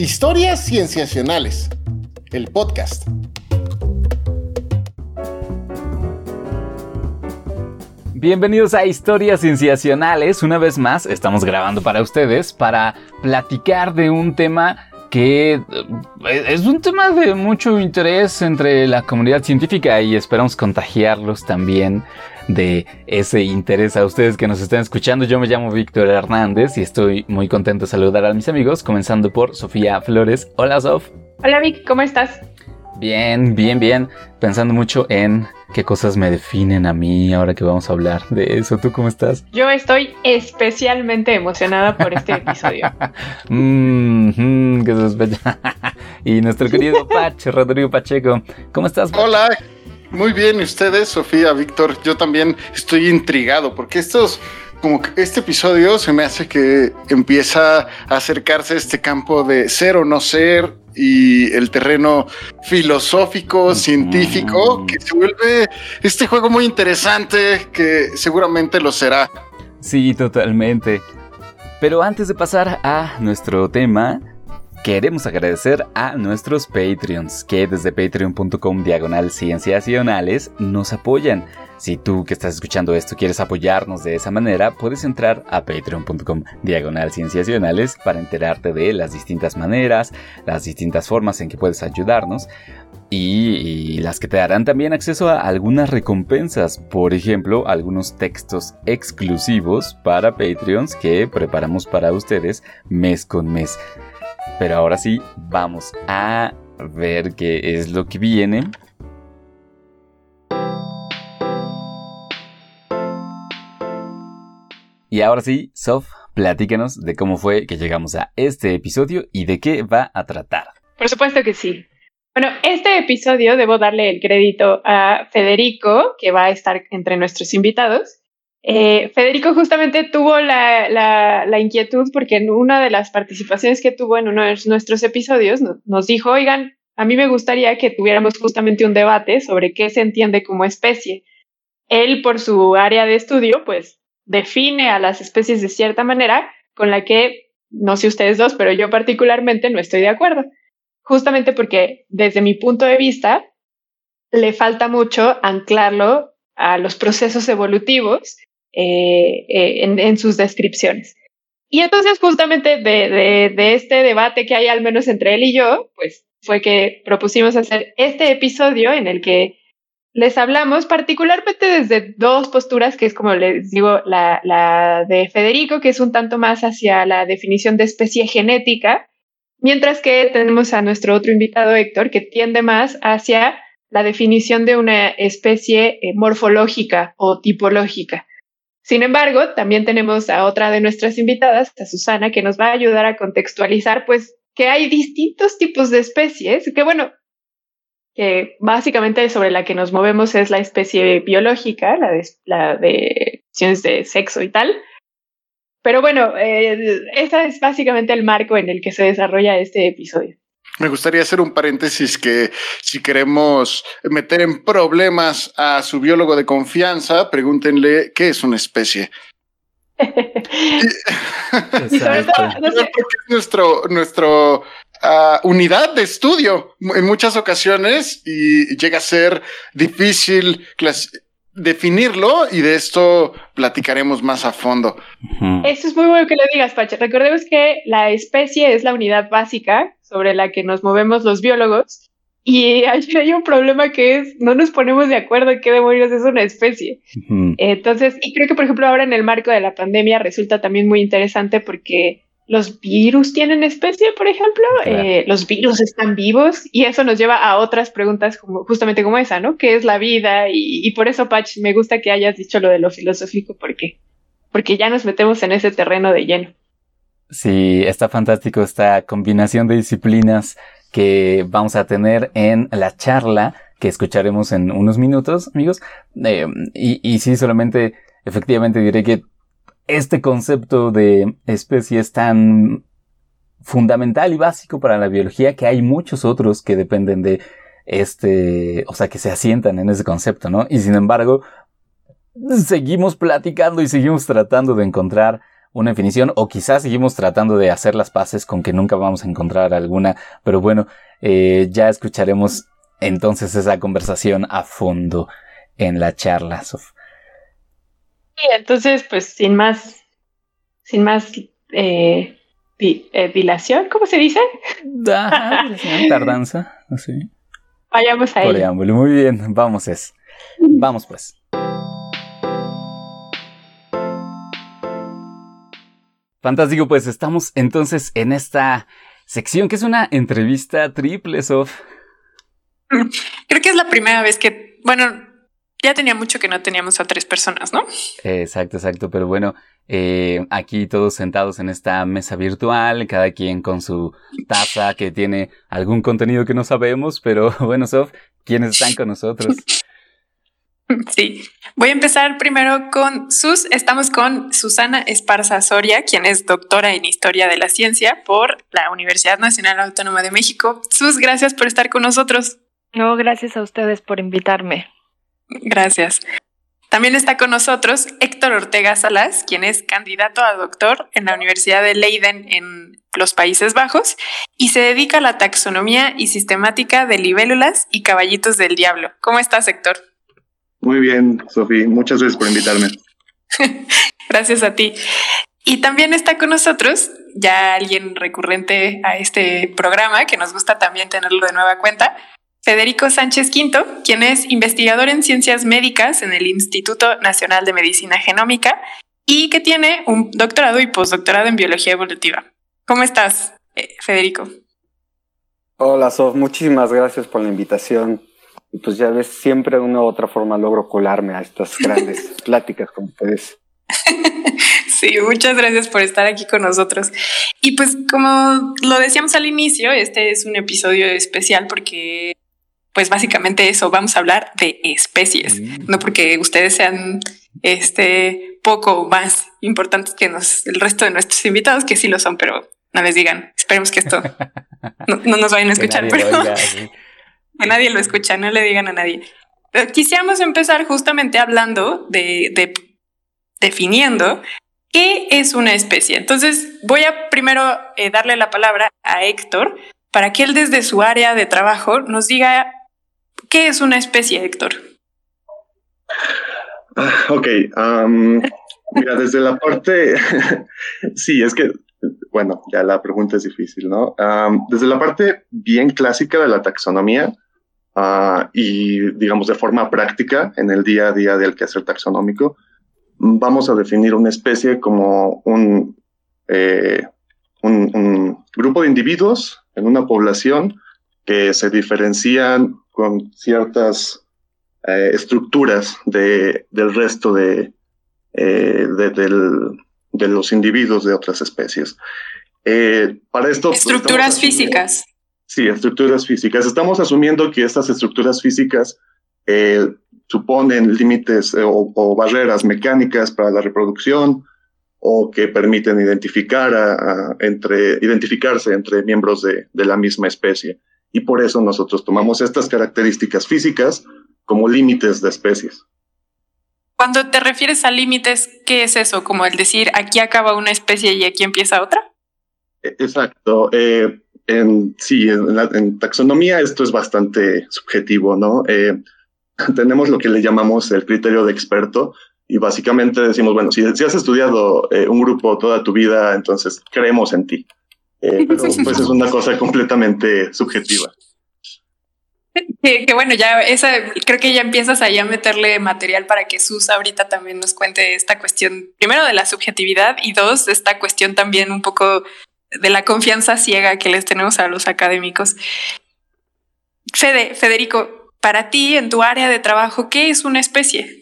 Historias Cienciacionales, el podcast. Bienvenidos a Historias Cienciacionales. Una vez más, estamos grabando para ustedes para platicar de un tema que eh, es un tema de mucho interés entre la comunidad científica y esperamos contagiarlos también de ese interés a ustedes que nos están escuchando. Yo me llamo Víctor Hernández y estoy muy contento de saludar a mis amigos, comenzando por Sofía Flores. Hola Sof. Hola Vic, ¿cómo estás? Bien, bien, bien. Pensando mucho en qué cosas me definen a mí ahora que vamos a hablar de eso. ¿Tú cómo estás? Yo estoy especialmente emocionada por este episodio. Mmm, qué sospecha. y nuestro querido Pache, Rodrigo Pacheco. ¿Cómo estás? Hola. Muy bien, ¿y ustedes, Sofía, Víctor? Yo también estoy intrigado porque estos como que este episodio se me hace que empieza a acercarse a este campo de ser o no ser y el terreno filosófico, científico, que se vuelve este juego muy interesante que seguramente lo será. Sí, totalmente. Pero antes de pasar a nuestro tema, Queremos agradecer a nuestros Patreons que desde patreon.com diagonal cienciacionales nos apoyan. Si tú que estás escuchando esto quieres apoyarnos de esa manera, puedes entrar a patreon.com diagonal cienciacionales para enterarte de las distintas maneras, las distintas formas en que puedes ayudarnos y, y, las que te darán también acceso a algunas recompensas, por ejemplo, algunos textos exclusivos para Patreons que preparamos para ustedes mes con mes. Pero ahora sí, vamos a ver qué es lo que viene. Y ahora sí, Sof, platícanos de cómo fue que llegamos a este episodio y de qué va a tratar. Por supuesto que sí. Bueno, este episodio debo darle el crédito a Federico, que va a estar entre nuestros invitados, eh, Federico justamente tuvo la, inquietud porque en una de las participaciones que tuvo en uno de nuestros episodios nos dijo, oigan, a mí me gustaría que tuviéramos justamente un debate sobre qué se entiende como especie. Él, por su área de estudio, pues define a las especies de cierta manera con la que, no sé ustedes dos, pero yo particularmente no estoy de acuerdo. Justamente porque desde mi punto de vista, le falta mucho anclarlo a los procesos evolutivos eh, eh, en, sus descripciones. Y entonces justamente de, de, este debate que hay al menos entre él y yo, pues fue que propusimos hacer este episodio en el que les hablamos particularmente desde dos posturas, que es como les digo, la, la de Federico, que es un tanto más hacia la definición de especie genética, mientras que tenemos a nuestro otro invitado, Héctor, que tiende más hacia la definición de una especie eh, morfológica o tipológica. Sin embargo, también tenemos a otra de nuestras invitadas, a Susana, que nos va a ayudar a contextualizar, pues, que hay distintos tipos de especies, que bueno, que básicamente sobre la que nos movemos es la especie biológica, la de, de de sexo y tal. Pero bueno, eh, ese es básicamente el marco en el que se desarrolla este episodio. Me gustaría hacer un paréntesis que si queremos meter en problemas a su biólogo de confianza, pregúntenle qué es una especie. sobre nuestro, nuestro uh, unidad de estudio en muchas ocasiones y llega a ser difícil definirlo y de esto platicaremos más a fondo. Eso es muy bueno que lo digas, Pacha. Recordemos que la especie es la unidad básica sobre la que nos movemos los biólogos y hay, un problema que es no nos ponemos de acuerdo en qué demonios es una especie. Entonces, y creo que por ejemplo ahora en el marco de la pandemia resulta también muy interesante porque los virus tienen especie, por ejemplo, eh, los virus están vivos y eso nos lleva a otras preguntas como justamente como esa, ¿no? ¿Qué es la vida? Y, por eso, Patch, me gusta que hayas dicho lo de lo filosófico porque, porque ya nos metemos en ese terreno de lleno. Sí, está fantástico esta combinación de disciplinas que vamos a tener en la charla que escucharemos en unos minutos, amigos. Eh, y, y sí, solamente efectivamente diré que este concepto de especie es tan fundamental y básico para la biología que hay muchos otros que dependen de este, o sea, que se asientan en ese concepto, ¿no? Y sin embargo, seguimos platicando y seguimos tratando de encontrar una definición o quizás seguimos tratando de hacer las paces con que nunca vamos a encontrar alguna, pero bueno, eh, ya escucharemos entonces esa conversación a fondo en la charla. Entonces, pues sin más, sin más eh, eh, dilación, ¿cómo se dice? tardanza, así. Vayamos a ello. Muy bien, vamos es. Vamos pues. Fantástico, pues estamos entonces en esta sección que es una entrevista triple, Sof. Creo que es la primera vez que, bueno, ya tenía mucho que no teníamos a tres personas, ¿no? Exacto, exacto, pero bueno, eh, aquí todos sentados en esta mesa virtual, cada quien con su taza que tiene algún contenido que no sabemos, pero bueno, Sof, ¿quiénes están con nosotros? Sí, voy a empezar primero con Sus. Estamos con Susana Esparza Soria, quien es doctora en Historia de la Ciencia por la Universidad Nacional Autónoma de México. Sus, gracias por estar con nosotros. No, gracias a ustedes por invitarme. Gracias. También está con nosotros Héctor Ortega Salas, quien es candidato a doctor en la Universidad de Leiden en los Países Bajos y se dedica a la taxonomía y sistemática de libélulas y caballitos del diablo. ¿Cómo estás, Héctor? Muy bien, Sofía. Muchas gracias por invitarme. gracias a ti. Y también está con nosotros ya alguien recurrente a este programa, que nos gusta también tenerlo de nueva cuenta, Federico Sánchez Quinto, quien es investigador en ciencias médicas en el Instituto Nacional de Medicina Genómica y que tiene un doctorado y postdoctorado en biología evolutiva. ¿Cómo estás, eh, Federico? Hola, Sof. Muchísimas gracias por la invitación. Y pues ya ves, siempre de una u otra forma logro colarme a estas grandes pláticas con ustedes. Sí, muchas gracias por estar aquí con nosotros. Y pues como lo decíamos al inicio, este es un episodio especial porque pues básicamente eso, vamos a hablar de especies, mm. no porque ustedes sean este poco más importantes que el resto de nuestros invitados, que sí lo son, pero no les digan, esperemos que esto no, nos vayan a escuchar, pero que nadie lo escucha, no le digan a nadie. quisiéramos empezar justamente hablando de, de definiendo qué es una especie. Entonces voy a primero eh, darle la palabra a Héctor para que él desde su área de trabajo nos diga ¿Qué es una especie, Héctor? Ah, ok, mira, desde la parte, sí, es que, bueno, ya la pregunta es difícil, ¿no? desde la parte bien clásica de la taxonomía ah, y, digamos, de forma práctica en el día a día del quehacer taxonómico, vamos a definir una especie como un, eh, un grupo de individuos en una población que se diferencian con ciertas eh, estructuras de, del resto de, eh, de, los individuos de otras especies. Eh, para esto... Pues, estructuras físicas. Sí, estructuras físicas. Estamos asumiendo que estas estructuras físicas suponen límites o, barreras mecánicas para la reproducción o que permiten identificar entre, identificarse entre miembros de, de la misma especie y por eso nosotros tomamos estas características físicas como límites de especies. Cuando te refieres a límites, ¿qué es eso? ¿Como el decir aquí acaba una especie y aquí empieza otra? E, exacto. Eh, en, sí, en, taxonomía esto es bastante subjetivo, ¿no? Eh, tenemos lo que le llamamos el criterio de experto y básicamente decimos, bueno, si, si has estudiado eh, un grupo toda tu vida, entonces creemos en ti. Eh, pero pues es una cosa completamente subjetiva. Que, bueno, ya esa, creo que ya empiezas ahí a meterle material para que Sus ahorita también nos cuente esta cuestión, primero de la subjetividad y dos, esta cuestión también un poco de la confianza ciega que les tenemos a los académicos. Fede, Federico, para ti, en tu área de trabajo, ¿qué es una especie?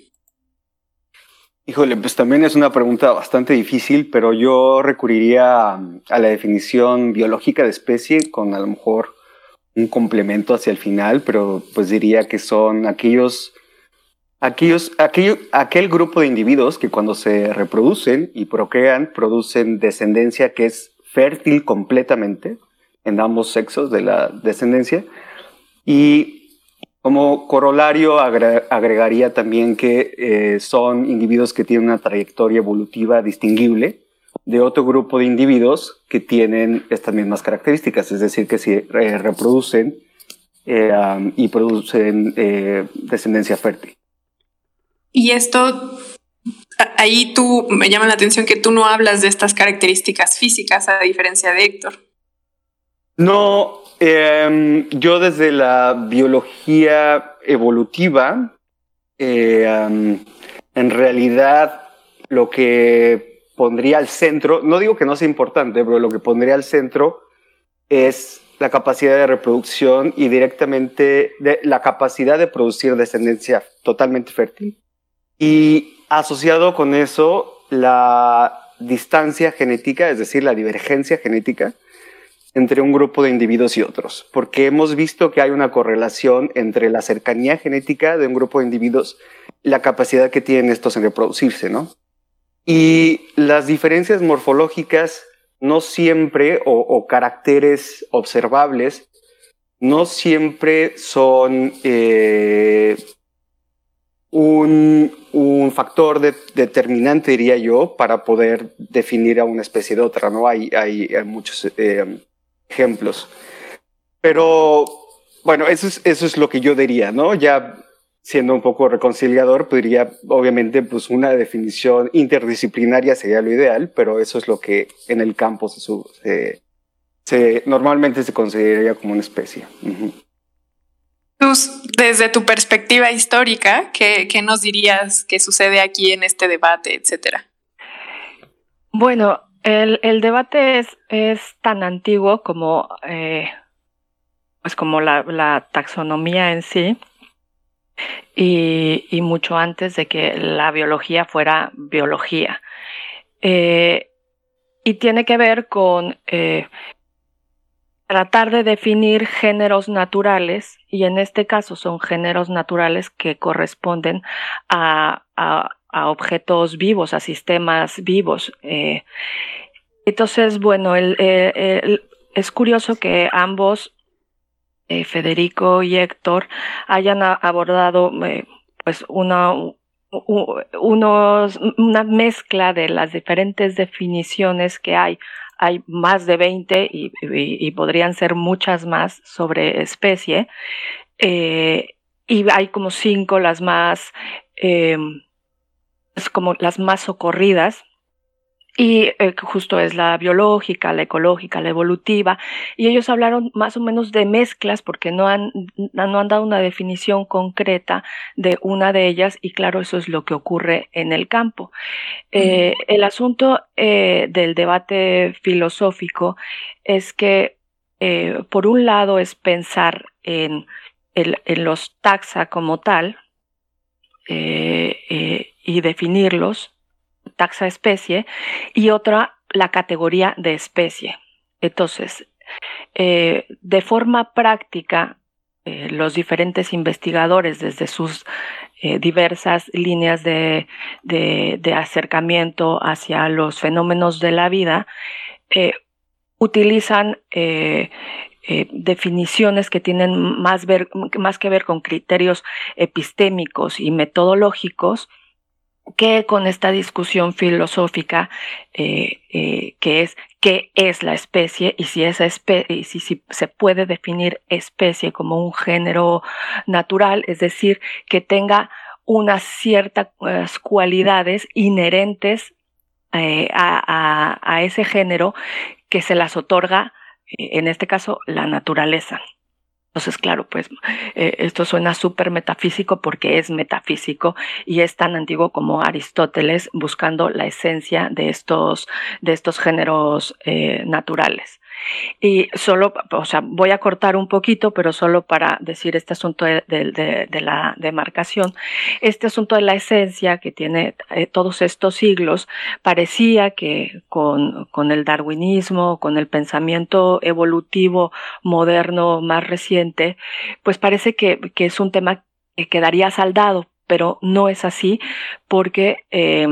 Híjole, pues también es una pregunta bastante difícil, pero yo recurriría a la definición biológica de especie con a lo mejor un complemento hacia el final, pero pues diría que son aquellos, aquellos, aquel grupo de individuos que cuando se reproducen y procrean, producen descendencia que es fértil completamente en ambos sexos de la descendencia. Y como corolario agregaría también que eh, son individuos que tienen una trayectoria evolutiva distinguible de otro grupo de individuos que tienen estas mismas características, es decir, que se reproducen eh, y producen eh, descendencia fértil. Y esto, ahí tú, me llama la atención que tú no hablas de estas características físicas a diferencia de Héctor. No, em, yo desde la biología evolutiva, em, en realidad lo que pondría al centro, no digo que no sea importante, pero lo que pondría al centro es la capacidad de reproducción y directamente la capacidad de producir descendencia totalmente fértil. Y asociado con eso, la distancia genética, es decir, la divergencia genética entre un grupo de individuos y otros, porque hemos visto que hay una correlación entre la cercanía genética de un grupo de individuos y la capacidad que tienen estos en reproducirse, ¿no? Y las diferencias morfológicas no siempre, o, caracteres observables, no siempre son eh, un, factor determinante, diría yo, para poder definir a una especie de otra, ¿no? Hay, hay, muchos eh, ejemplos. Pero, bueno, eso es, eso es lo que yo diría, ¿no? Ya siendo un poco reconciliador, podría, obviamente, pues una definición interdisciplinaria sería lo ideal, pero eso es lo que en el campo se, se, normalmente se consideraría como una especie. desde tu perspectiva histórica, ¿qué, ¿qué, nos dirías que sucede aquí en este debate, etcétera? Bueno, el, debate es, tan antiguo como, eh, pues como la, la taxonomía en sí y, mucho antes de que la biología fuera biología. Eh, y tiene que ver con eh, tratar de definir géneros naturales, y en este caso son géneros naturales que corresponden a, objetos vivos, a sistemas vivos. Eh, entonces, bueno, es curioso que ambos eh, Federico y Héctor hayan abordado eh, pues una, unos, una mezcla de las diferentes definiciones que hay. Hay más de 20 y, podrían ser muchas más sobre especie. Y hay como cinco las más, como las más socorridas. Y eh, justo es la biológica, la ecológica, la evolutiva, y ellos hablaron más o menos de mezclas porque no han, no han dado una definición concreta de una de ellas y claro, eso es lo que ocurre en el campo. Eh, el asunto eh, del debate filosófico es que por un lado es pensar en, en los taxa como tal y definirlos, taxa especie y otra la categoría de especie. Entonces, eh, de forma práctica, eh, los diferentes investigadores desde sus eh, diversas líneas de, acercamiento hacia los fenómenos de la vida, utilizan definiciones que tienen más, más que ver con criterios epistémicos y metodológicos que con esta discusión filosófica eh, eh, que es qué es la especie y si esa especie si, si, se puede definir especie como un género natural, es decir, que tenga unas ciertas cualidades inherentes eh, a, a, ese género que se las otorga, en este caso, la naturaleza. Entonces, claro, pues eh, esto suena súper metafísico porque es metafísico y es tan antiguo como Aristóteles buscando la esencia de estos, de estos géneros eh, naturales. Y solo, o sea, voy a cortar un poquito, pero solo para decir este asunto de, la demarcación, este asunto de la esencia que tiene eh, todos estos siglos, parecía que con, con el darwinismo, con el pensamiento evolutivo moderno más reciente, pues parece que, que es un tema que quedaría saldado, pero no es así porque eh,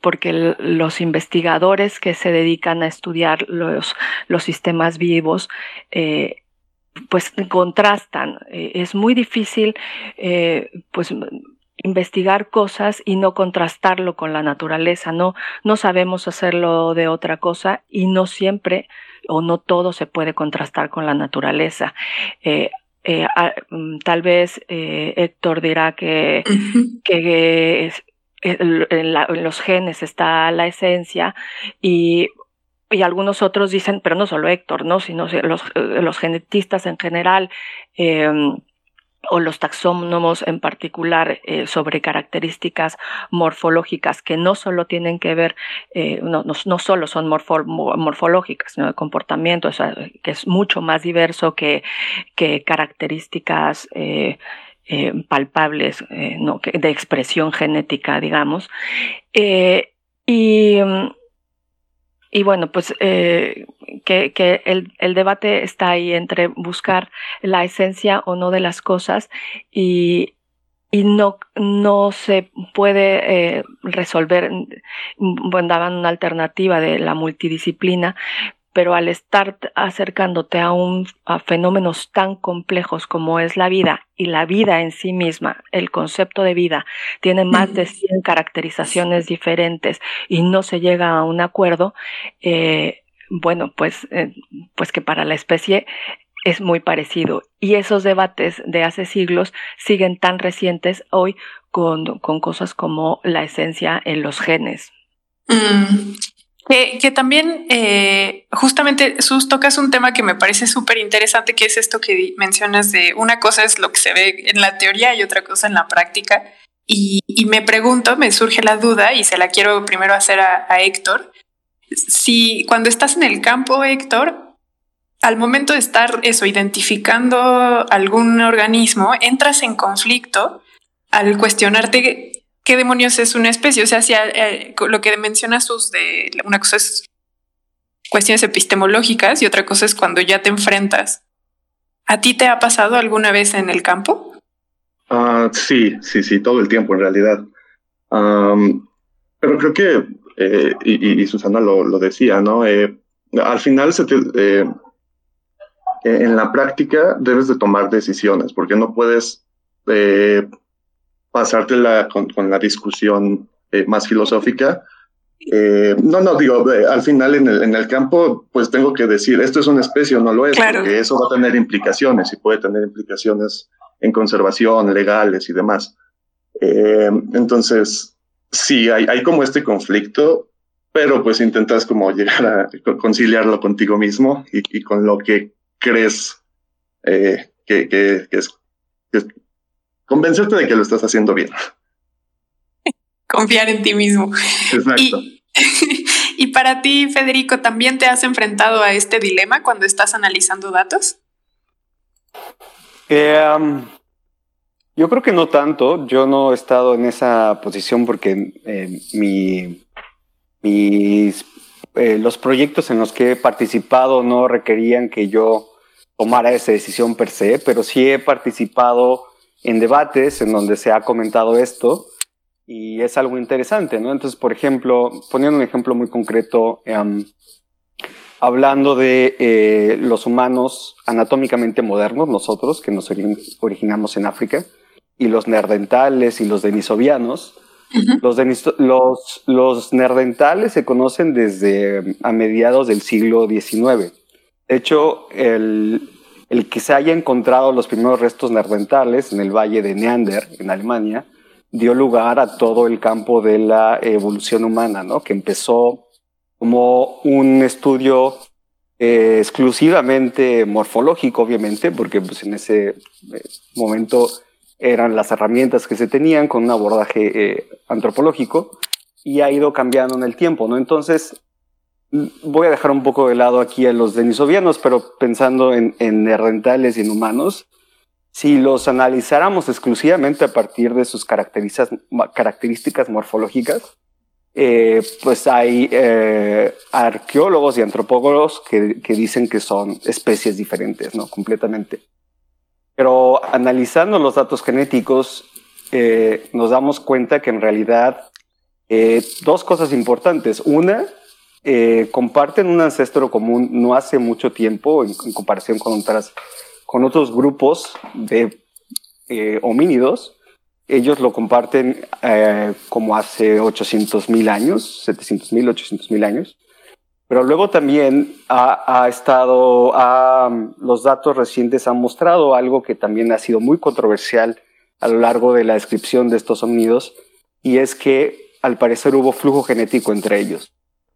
porque los investigadores que se dedican a estudiar los, los sistemas vivos, eh, pues contrastan. Eh, es muy difícil, eh, pues investigar cosas y no contrastarlo con la naturaleza, no, no sabemos hacerlo de otra cosa y no siempre o no todo se puede contrastar con la naturaleza. Eh, mm, tal vez eh, Héctor dirá que, que en, los genes está la esencia y y algunos otros dicen, pero no solo Héctor, ¿no? sino los, los genetistas en general, eh, o los taxónomos en particular eh, sobre características morfológicas que no solo tienen que ver, eh, no, no, solo son morfológicas, sino de comportamiento, que es mucho más diverso que, que características eh, palpables no, de expresión genética, digamos. y y bueno, pues eh, que, el, debate está ahí entre buscar la esencia o no de las cosas y, y no, no se puede eh, resolver, bueno, daban una alternativa de la multidisciplina, pero al estar acercándote a, un, a fenómenos tan complejos como es la vida y la vida en sí misma, el concepto de vida, tiene más de 100 caracterizaciones diferentes y no se llega a un acuerdo, eh, bueno, pues, eh, pues que para la especie es muy parecido. Y esos debates de hace siglos siguen tan recientes hoy con, con cosas como la esencia en los genes. Mm, que, también eh, justamente Sus tocas un tema que me parece súper interesante, que es esto que mencionas de una cosa es lo que se ve en la teoría y otra cosa en la práctica. Y, me pregunto, me surge la duda y se la quiero primero hacer a, a Héctor. Si cuando estás en el campo, Héctor, al momento de estar eso, identificando algún organismo, entras en conflicto al cuestionarte qué demonios es una especie. O sea, eh, lo que menciona sus una cosa es cuestiones epistemológicas y otra cosa es cuando ya te enfrentas. ¿A ti te ha pasado alguna vez en el campo? Uh, sí, sí, sí, todo el tiempo en realidad. pero creo que, eh, y, Susana lo, decía, ¿no? Eh, al final en la práctica debes de tomar decisiones porque no puedes pasártela con, con la discusión eh, más filosófica. Eh, no, no, digo, eh, al final en el, en el campo, pues tengo que decir, esto es una especie o no lo es, porque eso va a tener implicaciones y puede tener implicaciones en conservación, legales y demás. entonces, sí, hay, hay como este conflicto, pero pues intentas como llegar a conciliarlo contigo mismo y, y con lo que crees que, que, que, es, que, convencerte de que lo estás haciendo bien. Confiar en ti mismo. Exacto. Y, para ti, Federico, ¿también te has enfrentado a este dilema cuando estás analizando datos? Eh, yo creo que no tanto. Yo no he estado en esa posición porque eh, mi, mis, eh, los proyectos en los que he participado no requerían que yo tomara esa decisión per se, pero sí he participado en debates en donde se ha comentado esto y es algo interesante, ¿no? Entonces, por ejemplo, poniendo un ejemplo muy concreto, em, hablando de eh, los humanos anatómicamente modernos, nosotros que nos originamos en África, y los nerdentales y los denisovianos, los, los, los nerdentales se conocen desde a mediados del siglo XIX. De hecho, el, el que se haya encontrado los primeros restos neandertales en el valle de Neander, en Alemania, dio lugar a todo el campo de la evolución humana, ¿no? que empezó como un estudio eh, exclusivamente morfológico, obviamente, porque pues, en ese eh, momento eran las herramientas que se tenían con un abordaje eh, antropológico y ha ido cambiando en el tiempo, ¿no? Entonces, voy a dejar un poco de lado aquí a los denisovianos, pero pensando en, en rentales y en humanos, si los analizáramos exclusivamente a partir de sus características morfológicas, eh, pues hay eh, arqueólogos y antropólogos que, dicen que son especies diferentes, ¿no? Completamente. Pero analizando los datos genéticos, eh, nos damos cuenta que en realidad dos cosas importantes. Una, eh, comparten un ancestro común no hace mucho tiempo en, comparación con, otras, con otros grupos de eh, homínidos, ellos lo comparten eh, como hace 800 mil años, 700 mil, 800 mil años. Pero luego también ha, estado, los datos recientes han mostrado algo que también ha sido muy controversial a lo largo de la descripción de estos sonidos, y es que al parecer hubo flujo genético entre ellos.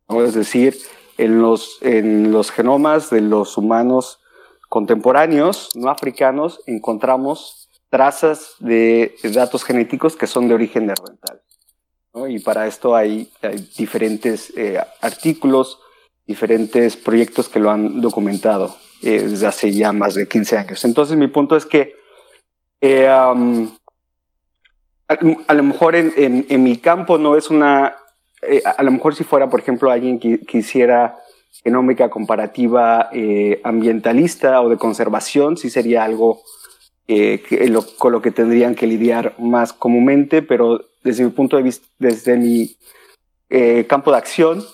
Es decir, en los, en los genomas de los humanos contemporáneos, no africanos, encontramos trazas de datos genéticos que son de origen neandertal. Y para esto hay, diferentes eh, artículos, diferentes proyectos que lo han documentado eh, desde hace ya más de 15 años. Entonces mi punto es que eh, a, lo mejor en, en, mi campo no es una, eh, a lo mejor si fuera, por ejemplo, alguien que quisiera genómica comparativa ambientalista o de conservación, sí sería algo con lo que tendrían que lidiar más comúnmente, pero desde mi punto de vista, desde mi campo de acción,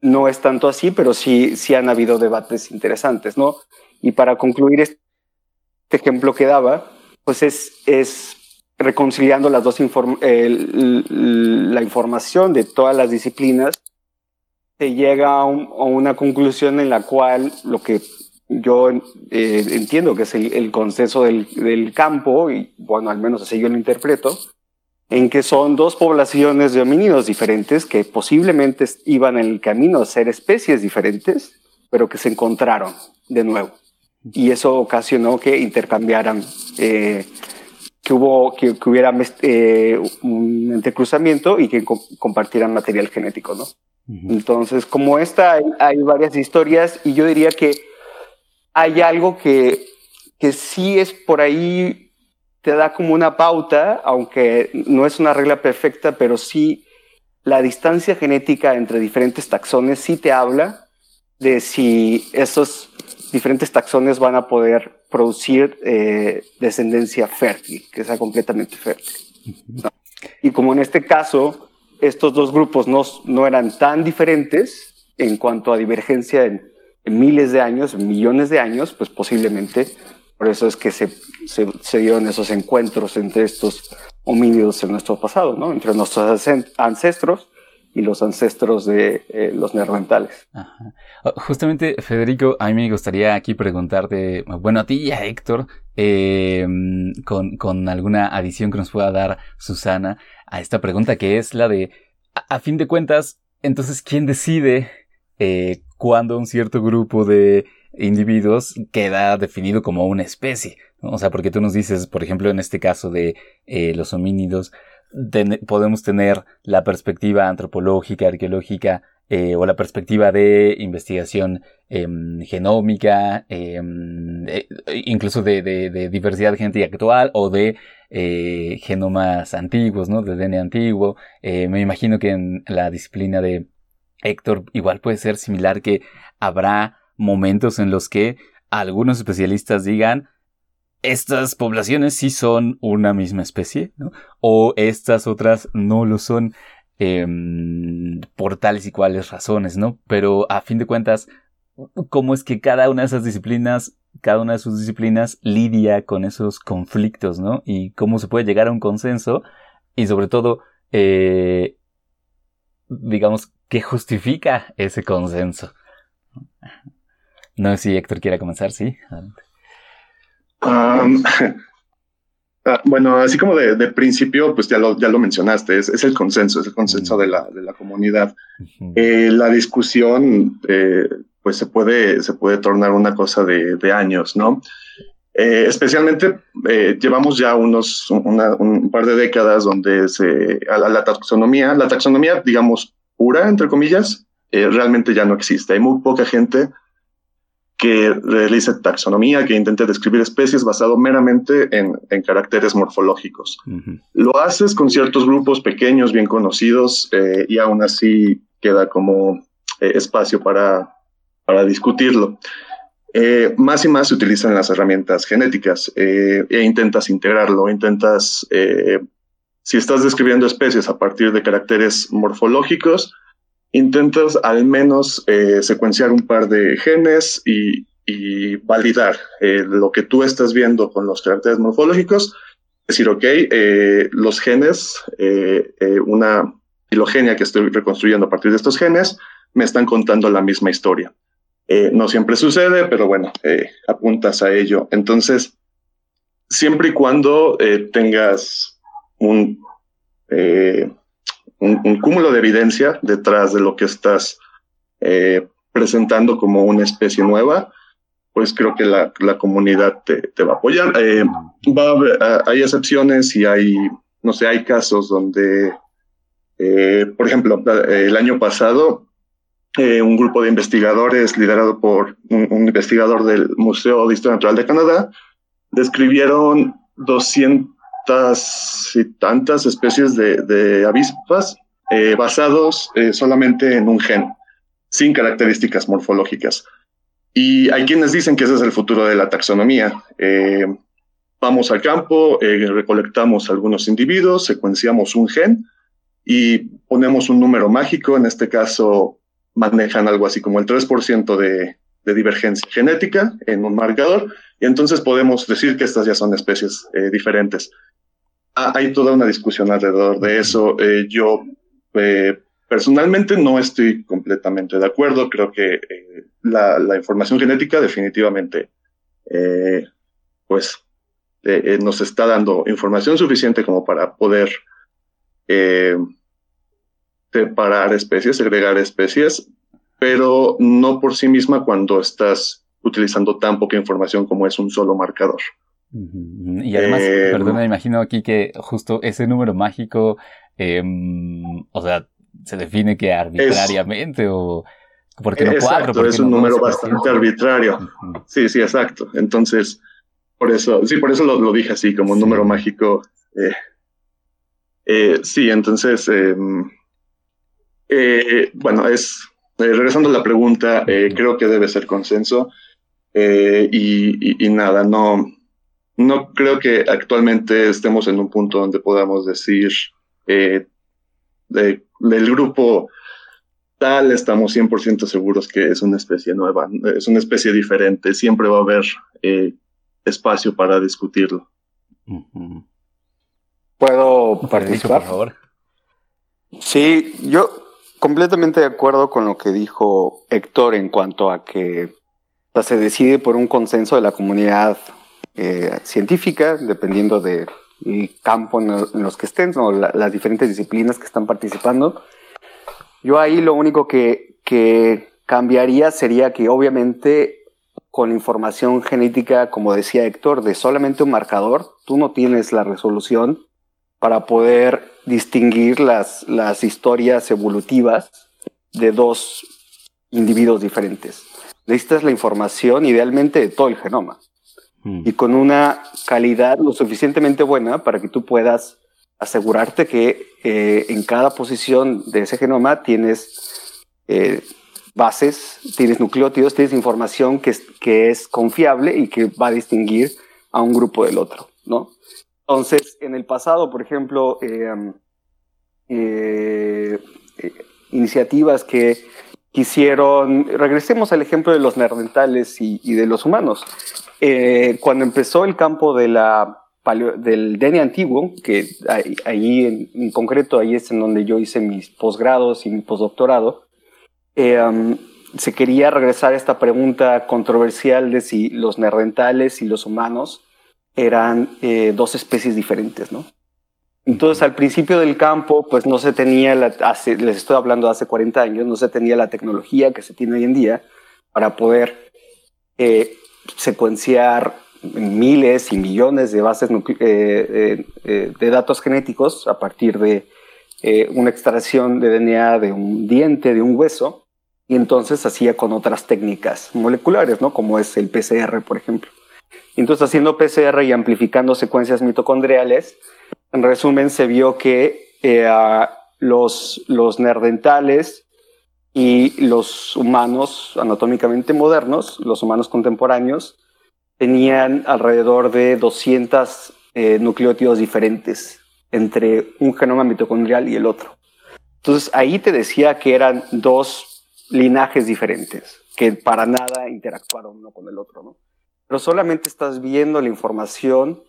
no es tanto así, pero sí, sí han habido debates interesantes, ¿no? Y para concluir este ejemplo que daba, pues es, es reconciliando las dos la información de todas las disciplinas, se llega a, una conclusión en la cual lo que yo eh, entiendo que es el, consenso del, del, campo, y bueno, al menos así yo lo interpreto, en que son dos poblaciones de homínidos diferentes que posiblemente iban en el camino a ser especies diferentes, pero que se encontraron de nuevo. Y eso ocasionó que intercambiaran, eh, que, hubo, que, hubiera eh, un entrecruzamiento y que compartieran material genético, ¿no? Entonces, como esta, hay, hay, varias historias y yo diría que hay algo que, que sí es por ahí te da como una pauta, aunque no es una regla perfecta, pero sí la distancia genética entre diferentes taxones sí te habla de si esos diferentes taxones van a poder producir eh, descendencia fértil, que sea completamente fértil. Y como en este caso, estos dos grupos no, no eran tan diferentes en cuanto a divergencia en, miles de años, millones de años, pues posiblemente por eso es que se, se, dieron esos encuentros entre estos homínidos en nuestro pasado, ¿no? Entre nuestros ancestros y los ancestros de eh, los neandertales. Oh, justamente, Federico, a mí me gustaría aquí preguntarte, bueno, a ti y a Héctor, em, con, con, alguna adición que nos pueda dar Susana a esta pregunta que es la de, a, fin de cuentas, entonces, ¿quién decide eh, cuándo un cierto grupo de individuos queda definido como una especie. O sea, porque tú nos dices, por ejemplo, en este caso de eh, los homínidos, podemos tener la perspectiva antropológica, arqueológica, eh, o la perspectiva de investigación em, genómica, em, eh, incluso de, de, diversidad genética actual o de genomas antiguos, ¿no? De DNA antiguo. me imagino que en la disciplina de Héctor igual puede ser similar que habrá momentos en los que algunos especialistas digan, estas poblaciones sí son una misma especie, ¿no? o estas otras no lo son em, por tales y cuales razones, ¿no? Pero a fin de cuentas, ¿cómo es que cada una de esas disciplinas, cada una de sus disciplinas lidia con esos conflictos, ¿no? Y cómo se puede llegar a un consenso y sobre todo, eh, digamos, ¿qué justifica ese consenso? No sé si Héctor quiere comenzar, sí. Ah, bueno, así como de, principio, pues ya lo, ya lo mencionaste, es, el consenso, es el consenso de, la, de la comunidad. Eh, la discusión, eh, pues se puede, se puede tornar una cosa de, de años, ¿no? Eh, especialmente llevamos ya unos un par de décadas donde se la taxonomía, la taxonomía, digamos, pura, entre comillas, realmente ya no existe. Hay muy poca gente que realice taxonomía, que intente describir especies basado meramente en, caracteres morfológicos. Lo haces con ciertos grupos pequeños, bien conocidos, eh, y aún así queda como eh, espacio para, para discutirlo. Eh, más y más se utilizan las herramientas genéticas e intentas integrarlo, intentas, si estás describiendo especies a partir de caracteres morfológicos, intentas al menos eh, secuenciar un par de genes y, validar eh, lo que tú estás viendo con los caracteres morfológicos decir, ok, eh, los genes, una filogenia que estoy reconstruyendo a partir de estos genes, me están contando la misma historia. no siempre sucede, pero bueno, apuntas a ello. Entonces, siempre y cuando tengas un, un, cúmulo de evidencia detrás de lo que estás presentando como una especie nueva, pues creo que la, la comunidad te, te, va a apoyar. Eh, va hay excepciones y hay, no sé, hay casos donde, eh, por ejemplo, el año pasado, eh, un grupo de investigadores liderado por un, investigador del Museo de Historia Natural de Canadá describieron 200 y tantas especies de, de avispas basados solamente en un gen, sin características morfológicas. Y hay quienes dicen que ese es el futuro de la taxonomía. Eh, vamos al campo, eh, recolectamos algunos individuos, secuenciamos un gen y ponemos un número mágico. En este caso, manejan algo así como el 3% de, de divergencia genética en un marcador. Y entonces podemos decir que estas ya son especies eh, diferentes. Ah, hay toda una discusión alrededor de eso. yo Personalmente no estoy completamente de acuerdo. Creo que eh, la, la, información genética definitivamente eh, pues eh, nos está dando información suficiente como para poder separar especies, segregar especies, pero no por sí misma cuando estás utilizando tan poca información como es un solo marcador. Y además, perdón, me imagino aquí que justo ese número mágico, em, o sea, se define que arbitrariamente o porque no exacto, es un número bastante arbitrario. Sí, sí, exacto. Entonces, por eso, sí, por eso lo, dije así, como un número mágico. Eh, eh, sí, entonces, em, eh, bueno, es, regresando a la pregunta, creo que debe ser consenso. Y, y, nada, no, no creo que actualmente estemos en un punto donde podamos decir de del grupo tal estamos 100% seguros que es una especie nueva, es una especie diferente, siempre va a haber eh, espacio para discutirlo. ¿Puedo participar? Por favor. Sí, yo completamente de acuerdo con lo que dijo Héctor en cuanto a que se decide por un consenso de la comunidad eh, científica, dependiendo de el campo en, los que estén, o las diferentes disciplinas que están participando. Yo ahí lo único que, cambiaría sería que obviamente con información genética, como decía Héctor, de solamente un marcador, tú no tienes la resolución para poder distinguir las, las historias evolutivas de dos individuos diferentes. Necesitas la información idealmente de todo el genoma. Mm. y con una calidad lo suficientemente buena para que tú puedas asegurarte que eh, en cada posición de ese genoma tienes eh, bases, tienes nucleótidos, tienes información que es, que es confiable y que va a distinguir a un grupo del otro, ¿no? Entonces, en el pasado, por ejemplo, eh, iniciativas que quisieron, regresemos al ejemplo de los neandertales y, de los humanos. Eh, cuando empezó el campo de la del DNA antiguo, que ahí en, concreto, ahí es en donde yo hice mis posgrados y mi postdoctorado, eh, um, se quería regresar a esta pregunta controversial de si los neandertales y los humanos eran eh, dos especies diferentes, ¿no? Entonces, al principio del campo, pues no se tenía, la, les estoy hablando de hace 40 años, no se tenía la tecnología que se tiene hoy en día para poder eh, secuenciar miles y millones de bases eh, eh, de datos genéticos a partir de una extracción de DNA de un diente, de un hueso, y entonces hacía con otras técnicas moleculares, ¿no? Como es el PCR, por ejemplo. Entonces, haciendo PCR y amplificando secuencias mitocondriales, en resumen, se vio que eh, los, los nerdentales y los humanos anatómicamente modernos, los humanos contemporáneos, tenían alrededor de 200 eh, nucleótidos diferentes entre un genoma mitocondrial y el otro. Entonces ahí te decía que eran dos linajes diferentes, que para nada interactuaron uno con el otro, ¿no? Pero solamente estás viendo la información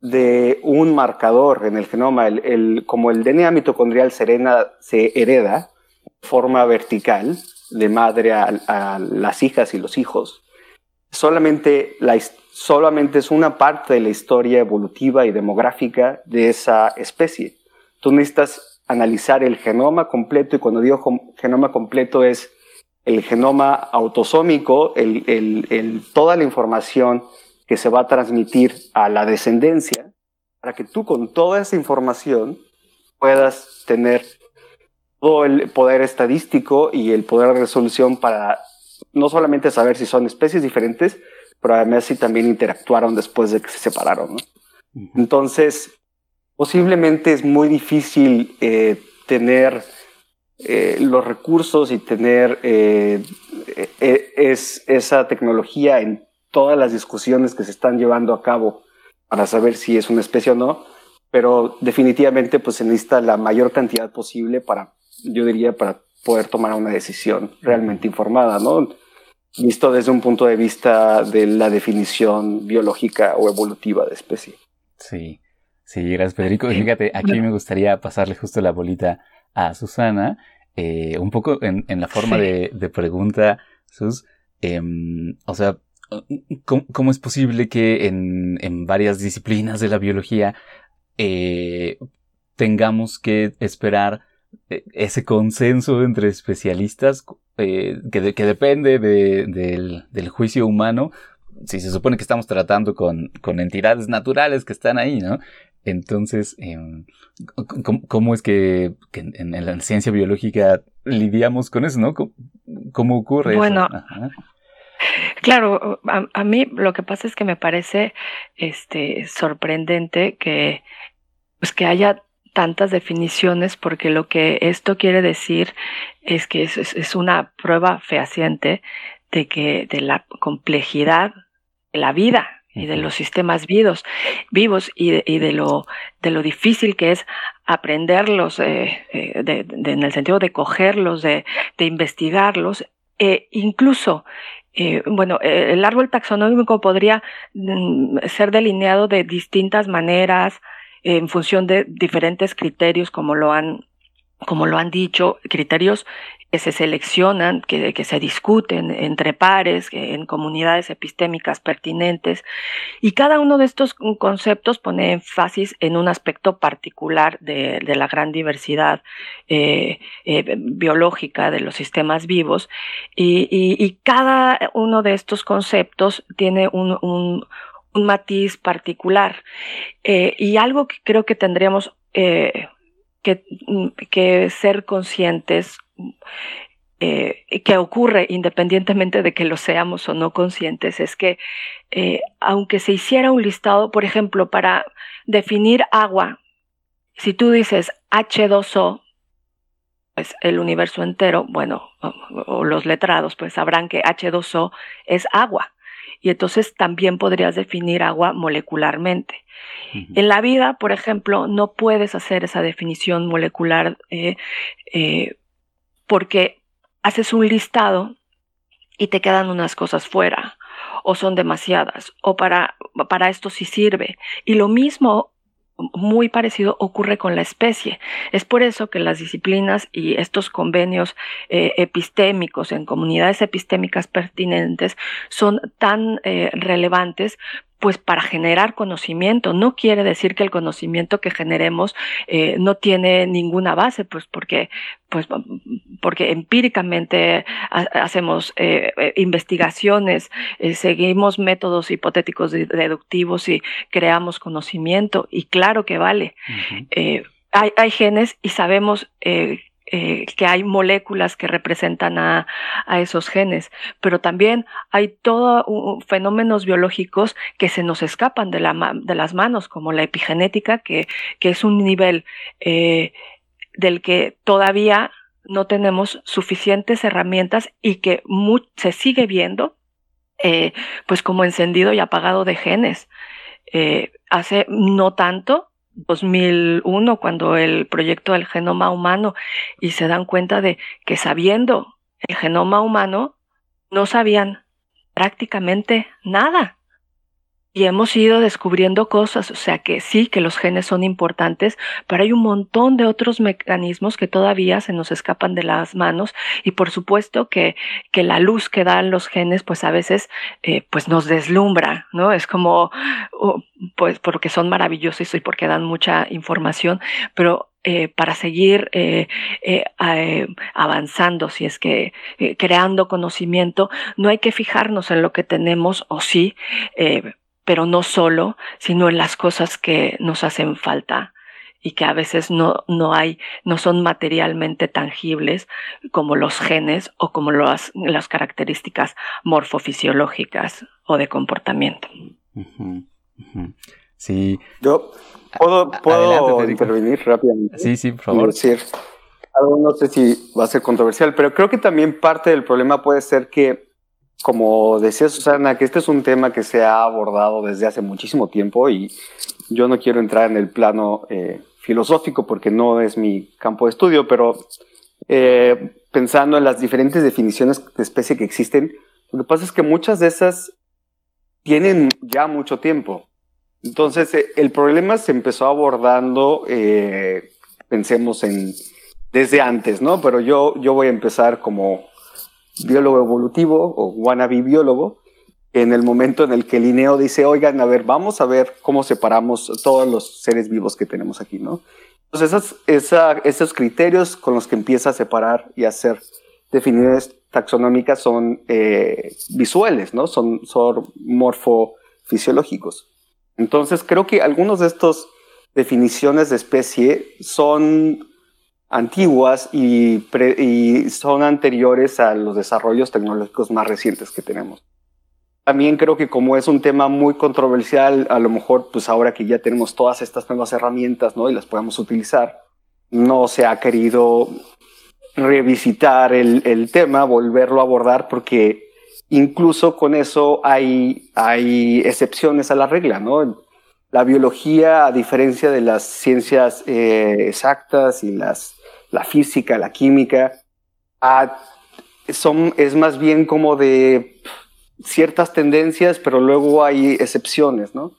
de un marcador en el genoma, el, como el DNA mitocondrial serena se hereda de forma vertical de madre a, las hijas y los hijos, solamente, la, solamente es una parte de la historia evolutiva y demográfica de esa especie. Tú necesitas analizar el genoma completo y cuando digo genoma completo es el genoma autosómico, el, toda la información que se va a transmitir a la descendencia, para que tú con toda esa información puedas tener todo el poder estadístico y el poder de resolución para no solamente saber si son especies diferentes, pero además si también interactuaron después de que se separaron. Entonces, posiblemente es muy difícil eh, tener eh, los recursos y tener eh, es, esa tecnología en todas las discusiones que se están llevando a cabo para saber si es una especie o no, pero definitivamente pues se necesita la mayor cantidad posible para, yo diría, para poder tomar una decisión realmente informada, ¿no? Visto desde un punto de vista de la definición biológica o evolutiva de especie. Sí, sí, gracias Federico. Fíjate, aquí me gustaría pasarle justo la bolita a Susana, eh, un poco en, la forma de, pregunta, Sus, em, o sea, ¿Cómo, es posible que en, varias disciplinas de la biología eh, tengamos que esperar eh, ese consenso entre especialistas eh, que, depende del, juicio humano? Si se supone que estamos tratando con, entidades naturales que están ahí, ¿no? Entonces, em, ¿cómo, es que, en, la ciencia biológica lidiamos con eso, ¿no? ¿Cómo, ocurre bueno, eso? Claro, a, mí lo que pasa es que me parece este, sorprendente que, pues, que haya tantas definiciones porque lo que esto quiere decir es que es, es una prueba fehaciente de que de la complejidad de la vida y de los sistemas vivos, vivos y de, y de lo de lo difícil que es aprenderlos eh, eh de, en el sentido de cogerlos, de, de investigarlos, e incluso bueno, eh, el árbol taxonómico podría mm, ser delineado de distintas maneras en función de diferentes criterios como lo han como lo han dicho, criterios que se seleccionan, que, que se discuten entre pares, en comunidades epistémicas pertinentes, y cada uno de estos conceptos pone énfasis en un aspecto particular de, de la gran diversidad eh, eh, biológica de los sistemas vivos, y, cada uno de estos conceptos tiene un, un, matiz particular. Eh, y algo que creo que tendríamos Mm, que, ser conscientes eh, que ocurre independientemente de que lo seamos o no conscientes es que eh, aunque se hiciera un listado, por ejemplo, para definir agua, si tú dices H2O, pues el universo entero, bueno, o los letrados, pues sabrán que H2O es agua y entonces también podrías definir agua molecularmente. En la vida, por ejemplo, no puedes hacer esa definición molecular eh, eh, porque haces un listado y te quedan unas cosas fuera o son demasiadas o para, para esto sí sirve. Y lo mismo muy parecido ocurre con la especie. Es por eso que las disciplinas y estos convenios eh, epistémicos en comunidades epistémicas pertinentes son tan eh, relevantes pues para generar conocimiento. No quiere decir que el conocimiento que generemos eh, no tiene ninguna base, pues porque, pues porque empíricamente hacemos eh, eh, investigaciones, seguimos métodos hipotéticos deductivos y creamos conocimiento. Y claro que vale. hay, hay, genes y sabemos eh, que hay moléculas que representan a, a, esos genes, pero también hay todos fenómenos biológicos que se nos escapan de, la, de las manos, como la epigenética, que, que es un nivel eh, del que todavía no tenemos suficientes herramientas y que se sigue viendo eh, pues como encendido y apagado de genes. Eh, hace no tanto 2001, cuando el proyecto del genoma humano, y se dan cuenta de que sabiendo el genoma humano, no sabían prácticamente nada. Y hemos ido descubriendo cosas, o sea que sí, que los genes son importantes, pero hay un montón de otros mecanismos que todavía se nos escapan de las manos y por supuesto que, que la luz que dan los genes pues a veces eh, pues nos deslumbra, ¿no? Es como, oh, pues porque son maravillosos y porque dan mucha información, pero eh, para seguir eh, eh, eh avanzando, si es que creando conocimiento, no hay que fijarnos en lo que tenemos o sí, pero no solo, sino en las cosas que nos hacen falta y que a veces no, no hay, no son materialmente tangibles como los genes o como las, las características morfofisiológicas o de comportamiento. Sí. Yo puedo, puedo intervenir rápidamente. Sí, sí, por favor. Decir, no sé si va a ser controversial, pero creo que también parte del problema puede ser que como decía Susana, que este es un tema que se ha abordado desde hace muchísimo tiempo y yo no quiero entrar en el plano eh, filosófico porque no es mi campo de estudio, pero eh, pensando en las diferentes definiciones de especie que existen, lo que pasa es que muchas de esas tienen ya mucho tiempo. Entonces, eh, el problema se empezó abordando, pensemos en desde antes, ¿no? Pero yo, yo voy a empezar como biólogo evolutivo o wannabe biólogo, en el momento en el que Linneo dice, oigan, a ver, vamos a ver cómo separamos todos los seres vivos que tenemos aquí, ¿no? Entonces, esas, esos criterios con los que empieza a separar y hacer definiciones taxonómicas son eh, visuales, ¿no? Son, son morfofisiológicos. Entonces, creo que algunos de estos definiciones de especie son antiguas y, son anteriores a los desarrollos tecnológicos más recientes que tenemos. También creo que como es un tema muy controversial, a lo mejor pues ahora que ya tenemos todas estas nuevas herramientas ¿no? y las podemos utilizar, no se ha querido revisitar el, tema, volverlo a abordar, porque incluso con eso hay, hay excepciones a la regla, ¿no? La biología, a diferencia de las ciencias eh, exactas y las la física, la química, son, es más bien como de ciertas tendencias, pero luego hay excepciones, ¿no?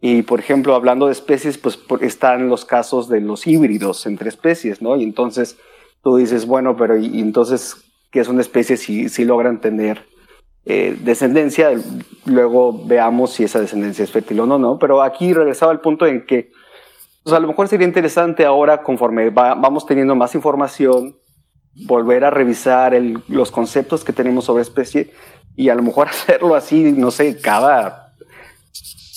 Y por ejemplo, hablando de especies, pues están los casos de los híbridos entre especies, ¿no? Y entonces tú dices, bueno, pero ¿y, entonces qué es una especie si, si logran tener eh, descendencia? Luego veamos si esa descendencia es fértil o no, ¿no? Pero aquí regresaba al punto en que a lo mejor sería interesante ahora, conforme vamos teniendo más información, volver a revisar los conceptos que tenemos sobre especie y a lo mejor hacerlo así, no sé, cada,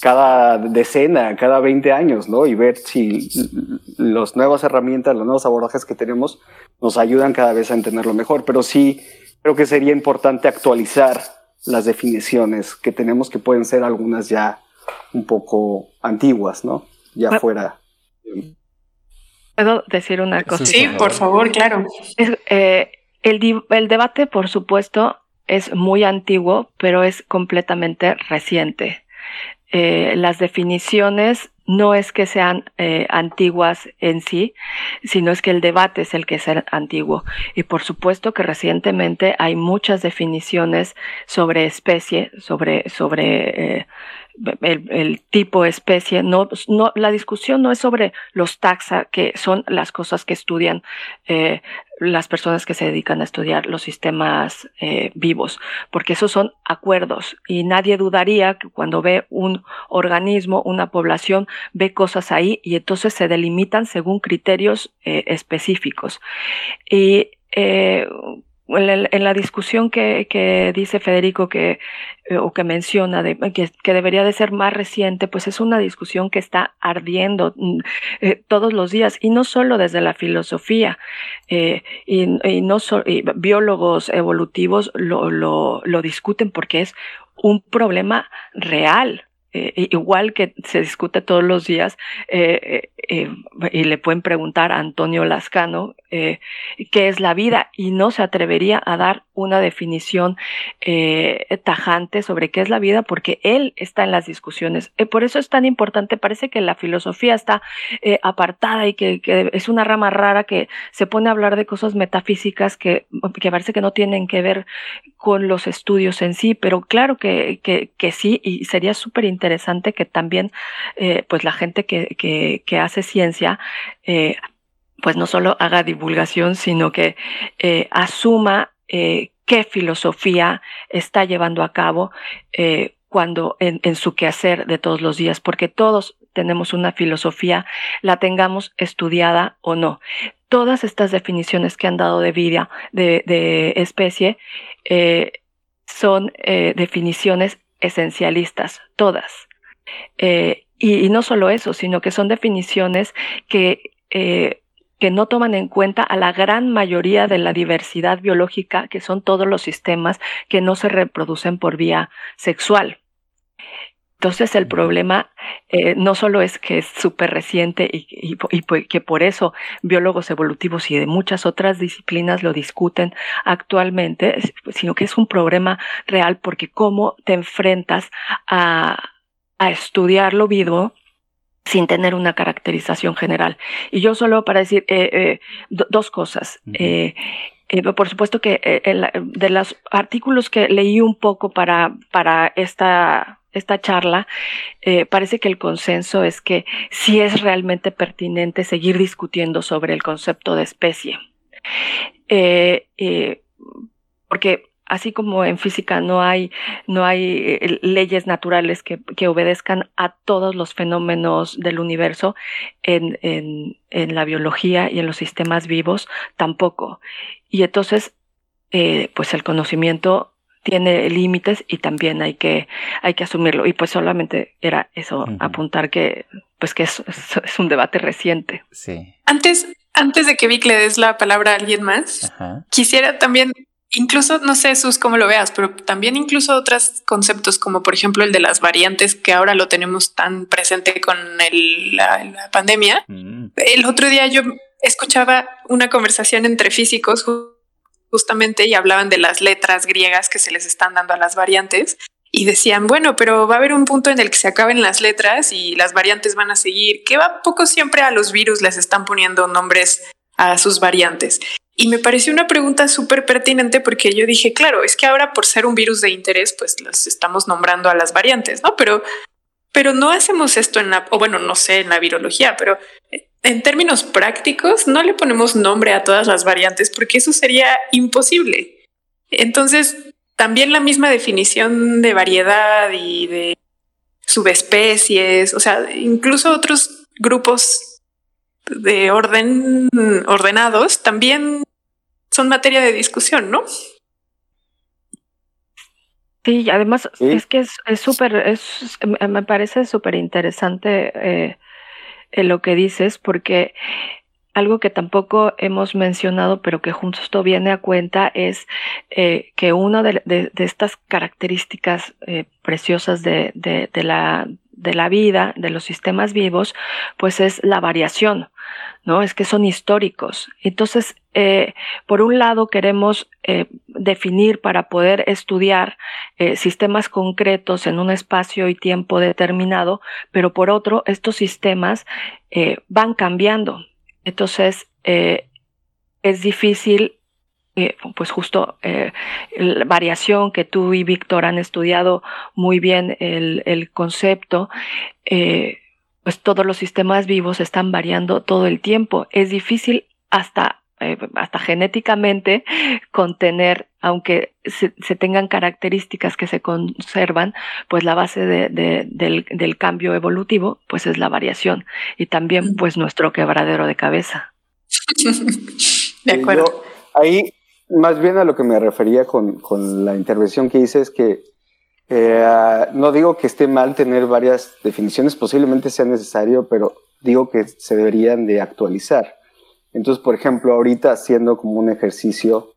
cada decena, cada 20 años, ¿no? Y ver si las nuevas herramientas, los nuevos abordajes que tenemos nos ayudan cada vez a entenderlo mejor. Pero sí, creo que sería importante actualizar las definiciones que tenemos, que pueden ser algunas ya un poco antiguas, ¿no? Ya fuera ¿Puedo decir una cosa? Sí, por favor, claro. Eh, el, el debate, por supuesto, es muy antiguo, pero es completamente reciente. Eh, las definiciones no es que sean eh, antiguas en sí, sino es que el debate es el que es antiguo. Y por supuesto que recientemente hay muchas definiciones sobre especie, sobre, sobre el, tipo especie. No, no, la discusión no es sobre los taxa, que son las cosas que estudian eh, las personas que se dedican a estudiar los sistemas eh, vivos, porque esos son acuerdos y nadie dudaría que cuando ve un organismo, una población, ve cosas ahí y entonces se delimitan según criterios eh, específicos. Y en la discusión que, dice Federico que, eh, o que menciona que, debería de ser más reciente, pues es una discusión que está ardiendo mm, eh, todos los días y no solo desde la filosofía eh, y, no so, biólogos evolutivos lo discuten porque es un problema real eh, igual que se discute todos los días, eh, eh, y le pueden preguntar a Antonio Lascano qué es la vida, y no se atrevería a dar una definición tajante sobre qué es la vida, porque él está en las discusiones. por eso es tan importante, parece que la filosofía está apartada y que, es una rama rara que se pone a hablar de cosas metafísicas que, que parece que no tienen que ver con los estudios en sí, pero claro que, que, que sí, y sería súper interesante interesante que también, eh, pues la gente que, que, hace ciencia, eh, pues no solo haga divulgación, sino que eh, asuma qué filosofía está llevando a cabo cuando en, su quehacer de todos los días, porque todos tenemos una filosofía, la tengamos estudiada o no. Todas estas definiciones que han dado de vida, de, especie, son eh, definiciones esencialistas, todas. Eh, y, no solo eso, sino que son definiciones que, eh, que no toman en cuenta a la gran mayoría de la diversidad biológica, que son todos los sistemas que no se reproducen por vía sexual. Entonces el problema eh, no solo es que es súper reciente y, y, y, que por eso biólogos evolutivos y de muchas otras disciplinas lo discuten actualmente, sino que es un problema real porque cómo te enfrentas a, a estudiar lo vivo sin tener una caracterización general. Y yo solo para decir eh, eh, dos cosas. Uh -huh. Eh, por supuesto que eh, de los artículos que leí un poco para, para esta esta charla, eh, parece que el consenso es que sí es realmente pertinente seguir discutiendo sobre el concepto de especie. Eh, eh, porque así como en física no hay, no hay leyes naturales que, que, obedezcan a todos los fenómenos del universo, en, en, en, la biología y en los sistemas vivos tampoco. Y entonces, pues el conocimiento tiene límites y también hay que, hay que asumirlo. Y pues solamente era eso, uh -huh. apuntar que, pues que es, es, es, un debate reciente. Sí. Antes, antes de que Vic le des la palabra a alguien más, Ajá. quisiera también, incluso, no sé, Sus, cómo lo veas, pero también incluso otros conceptos como por ejemplo el de las variantes, que ahora lo tenemos tan presente con el, la, la, pandemia. Mm. El otro día yo escuchaba una conversación entre físicos justamente y hablaban de las letras griegas que se les están dando a las variantes y decían, bueno, pero va a haber un punto en el que se acaben las letras y las variantes van a seguir, que va poco siempre a los virus les están poniendo nombres a sus variantes. Y me pareció una pregunta súper pertinente porque yo dije, claro, es que ahora por ser un virus de interés, pues las estamos nombrando a las variantes, ¿no? Pero, pero no hacemos esto en la, o bueno, no sé, en la virología, pero en términos prácticos, no le ponemos nombre a todas las variantes porque eso sería imposible. Entonces, también la misma definición de variedad y de subespecies, o sea, incluso otros grupos de orden ordenados también son materia de discusión, ¿no? Sí, además ¿Sí? es que es súper, es, es, me parece súper interesante eh, lo que dices, porque algo que tampoco hemos mencionado, pero que justo viene a cuenta, es eh, que una de, estas características eh, preciosas de, de, la, de la vida, de los sistemas vivos, pues es la variación, ¿no? Es que son históricos. Entonces, eh, por un lado, queremos eh, definir para poder estudiar eh, sistemas concretos en un espacio y tiempo determinado, pero por otro, estos sistemas van cambiando. Entonces, es difícil pues justo la variación que tú y Víctor han estudiado muy bien el, concepto, pues todos los sistemas vivos están variando todo el tiempo. Es difícil hasta, eh, hasta genéticamente contener, aunque se, se, tengan características que se conservan, pues la base de, de, del, del cambio evolutivo, pues es la variación y también pues nuestro quebradero de cabeza. de acuerdo. Yo, ahí más bien a lo que me refería con, con la intervención que hice es que eh, no digo que esté mal tener varias definiciones, posiblemente sea necesario, pero digo que se deberían de actualizar. Entonces, por ejemplo, ahorita haciendo como un ejercicio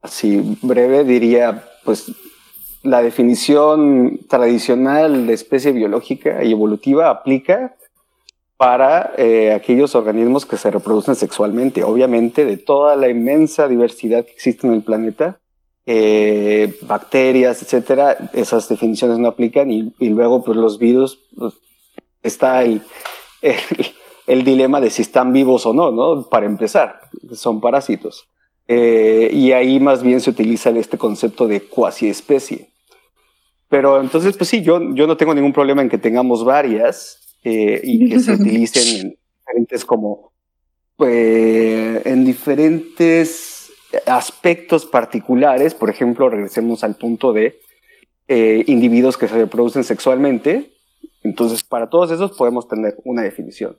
así breve, diría, pues la definición tradicional de especie biológica y evolutiva aplica para eh, aquellos organismos que se reproducen sexualmente. Obviamente, de toda la inmensa diversidad que existe en el planeta, eh, bacterias, etcétera, esas definiciones no aplican y, y luego, pues los virus, pues, está el, el, el, dilema de si están vivos o no, ¿no? Para empezar, son parásitos. Eh, y ahí más bien se utiliza este concepto de cuasi especie. pero entonces, pues sí, yo, yo no tengo ningún problema en que tengamos varias eh, y que se utilicen en diferentes como, pues, en diferentes aspectos particulares. Por ejemplo, regresemos al punto de eh, individuos que se reproducen sexualmente. Entonces, para todos esos podemos tener una definición,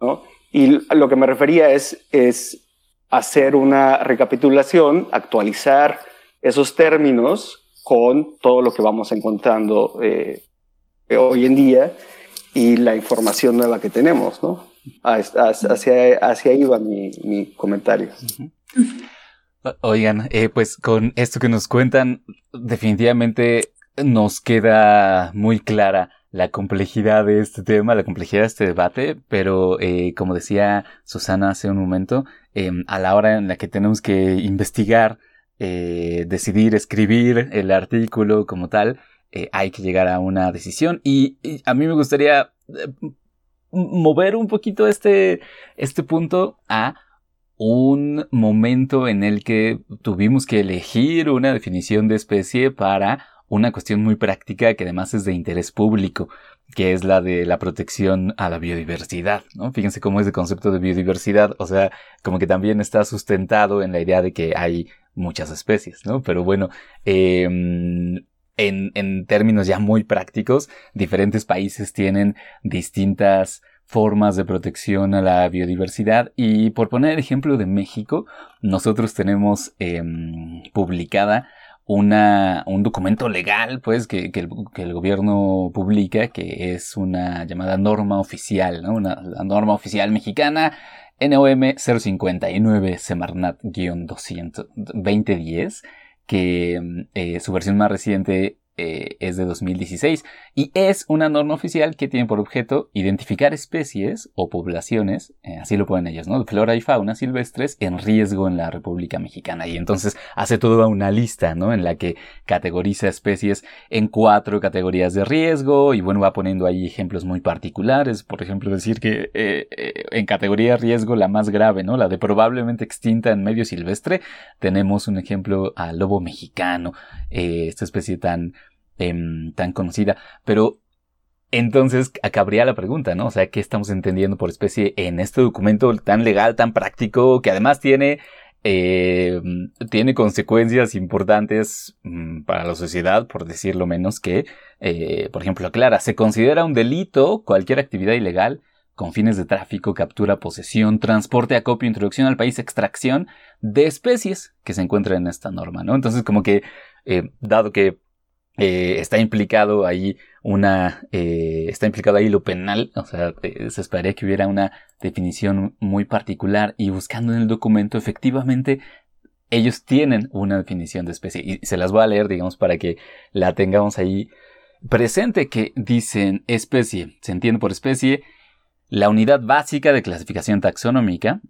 ¿no? Y lo que me refería es, es hacer una recapitulación, actualizar esos términos con todo lo que vamos encontrando eh, hoy en día y la información nueva que tenemos, ¿no? Hacia, hacia ahí va mi, mi comentario. Oigan, eh, pues con esto que nos cuentan, definitivamente nos queda muy clara la complejidad de este tema, la complejidad de este debate, pero eh, como decía Susana hace un momento, em, a la hora en la que tenemos que investigar, eh, decidir escribir el artículo como tal, hay que llegar a una decisión. Y, a mí me gustaría mover un poquito este, este punto a un momento en el que tuvimos que elegir una definición de especie para una cuestión muy práctica que además es de interés público, que es la de la protección a la biodiversidad, ¿no? Fíjense cómo es el concepto de biodiversidad, o sea, como que también está sustentado en la idea de que hay muchas especies, ¿no? Pero bueno, em, en, en términos ya muy prácticos, diferentes países tienen distintas formas de protección a la biodiversidad y por poner el ejemplo de México, nosotros tenemos em, publicada una, un documento legal, pues, que, que, el, gobierno publica, que es una llamada norma oficial. Una, la norma oficial mexicana, NOM 059 Semarnat-2010, que eh, su versión más reciente eh, es de 2016 y es una norma oficial que tiene por objeto identificar especies o poblaciones, eh, así lo ponen ellos, ¿no? Flora y fauna silvestres en riesgo en la República Mexicana y entonces hace toda una lista, ¿no? En la que categoriza especies en cuatro categorías de riesgo y bueno, va poniendo ahí ejemplos muy particulares, por ejemplo, decir que eh, en categoría de riesgo la más grave, ¿no? La de probablemente extinta en medio silvestre, tenemos un ejemplo al lobo mexicano, esta especie tan Em, tan conocida. Pero entonces cabría la pregunta, ¿no? O sea, ¿qué estamos entendiendo por especie en este documento tan legal, tan práctico, que además tiene, em, tiene consecuencias importantes mm, para la sociedad, por decirlo menos, que, eh, por ejemplo, aclara, se considera un delito cualquier actividad ilegal con fines de tráfico, captura, posesión, transporte, acopio, introducción al país, extracción de especies que se encuentran en esta norma, ¿no? Entonces, como que, eh, dado que eh, está implicado ahí una, eh, está implicado ahí lo penal, o sea, eh, se esperaría que hubiera una definición muy particular y buscando en el documento efectivamente ellos tienen una definición de especie. Y se las voy a leer, digamos, para que la tengamos ahí presente que dicen especie, se entiende por especie la unidad básica de clasificación taxonómica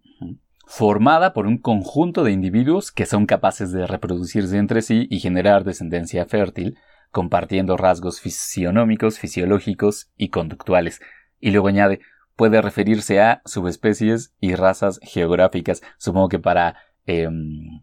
formada por un conjunto de individuos que son capaces de reproducirse entre sí y generar descendencia fértil, compartiendo rasgos fisionómicos, fisiológicos y conductuales. Y luego añade, puede referirse a subespecies y razas geográficas. Supongo que para, em,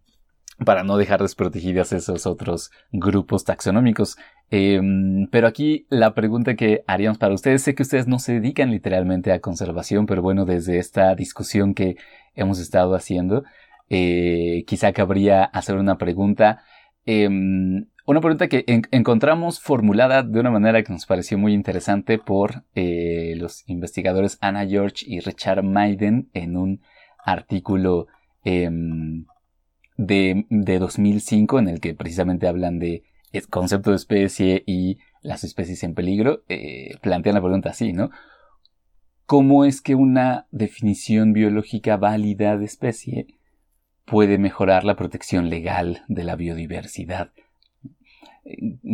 para no dejar desprotegidas esos otros grupos taxonómicos. Em, pero aquí la pregunta que haríamos para ustedes, sé que ustedes no se dedican literalmente a conservación, pero bueno, desde esta discusión que hemos estado haciendo, eh, quizá cabría hacer una pregunta. Em, una pregunta que encontramos formulada de una manera que nos pareció muy interesante por eh, los investigadores Anna George y Richard Maiden en un artículo em, de, 2005 en el que precisamente hablan de concepto de especie y las especies en peligro. Eh, plantean la pregunta así, ¿no? ¿Cómo es que una definición biológica válida de especie puede mejorar la protección legal de la biodiversidad?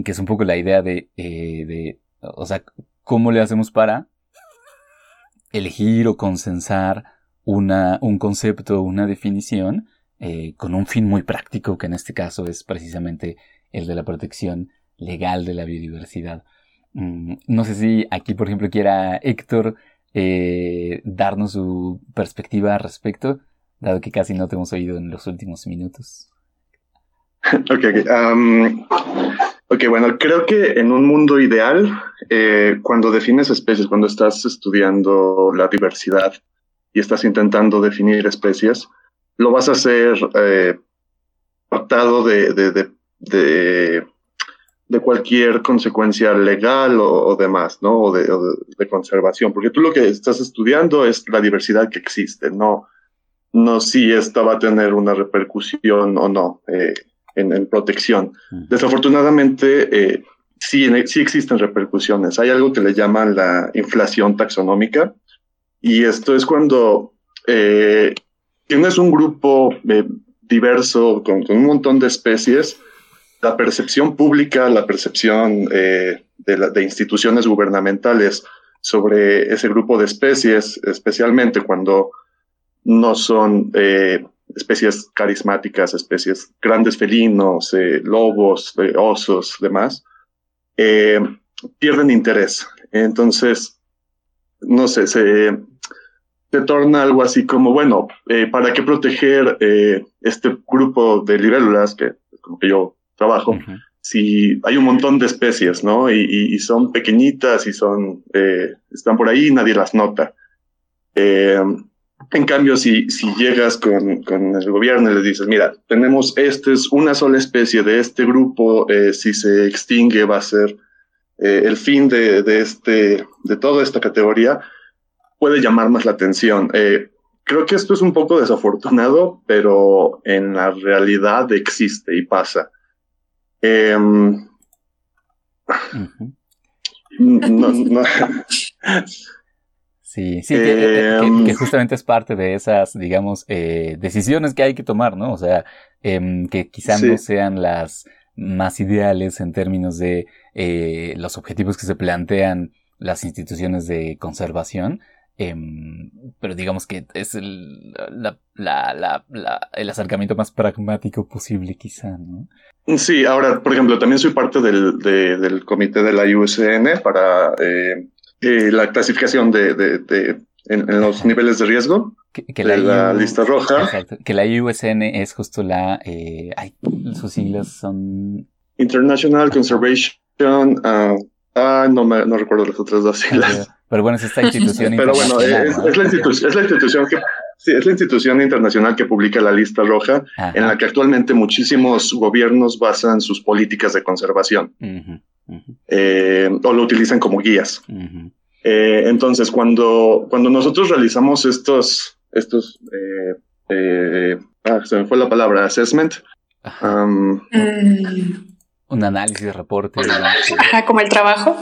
Que es un poco la idea de, eh, de, o sea, cómo le hacemos para elegir o consensar una, un concepto, una definición, eh, con un fin muy práctico, que en este caso es precisamente el de la protección legal de la biodiversidad. Mm, no sé si aquí, por ejemplo, quiera Héctor eh, darnos su perspectiva al respecto, dado que casi no te hemos oído en los últimos minutos. Ok, ok. Um, Ok, bueno, creo que en un mundo ideal, eh, cuando defines especies, cuando estás estudiando la diversidad y estás intentando definir especies, lo vas a hacer eh, de, de, de, de, cualquier consecuencia legal o, demás, ¿no? O, de, conservación, porque tú lo que estás estudiando es la diversidad que existe, no, no si esta va a tener una repercusión o no eh, en, protección. Desafortunadamente, eh, sí, sí existen repercusiones. Hay algo que le llaman la inflación taxonómica, y esto es cuando eh, tienes un grupo eh, diverso con, un montón de especies, la percepción pública, la percepción eh, de, instituciones gubernamentales sobre ese grupo de especies, especialmente cuando no son eh, especies carismáticas, especies grandes felinos, lobos, osos, demás, pierden interés. Entonces, no sé, se, se torna algo así como, bueno, eh, ¿para qué proteger eh, este grupo de libélulas, que como que yo trabajo, si hay un montón de especies, ¿no? Y, son pequeñitas y son, eh, están por ahí y nadie las nota. En cambio, si, si llegas con, con, el gobierno y le dices, mira, tenemos, este es una sola especie de este grupo, si se extingue va a ser el fin de, de, este, de toda esta categoría, puede llamar más la atención. Eh, creo que esto es un poco desafortunado, pero en la realidad existe y pasa. Em, sí, sí, que, em, justamente es parte de esas, digamos, eh, decisiones que hay que tomar, ¿no? O sea, em, que quizás no sean las más ideales en términos de eh, los objetivos que se plantean las instituciones de conservación, Em, pero digamos que es el, el acercamiento más pragmático posible quizá, ¿no? Sí, ahora, por ejemplo, también soy parte del, del comité de la USN para eh, eh, la clasificación de, de, en, los niveles de riesgo. Que, la, lista roja. Exacto, que la USN es justo la... Eh, ay, sus siglas son... International Conservation... Uh, ah, no, me, no recuerdo las otras dos siglas. Pero bueno, es esta institución Pero bueno, es, la institución, es, la institución que sí, es la institución internacional que publica la lista roja, en la que actualmente muchísimos gobiernos basan sus políticas de conservación eh, o lo utilizan como guías. Eh, entonces, cuando, cuando nosotros realizamos estos, estos, eh, ah, se me fue la palabra, assessment. Um, un análisis, de reporte. Ajá, como el trabajo.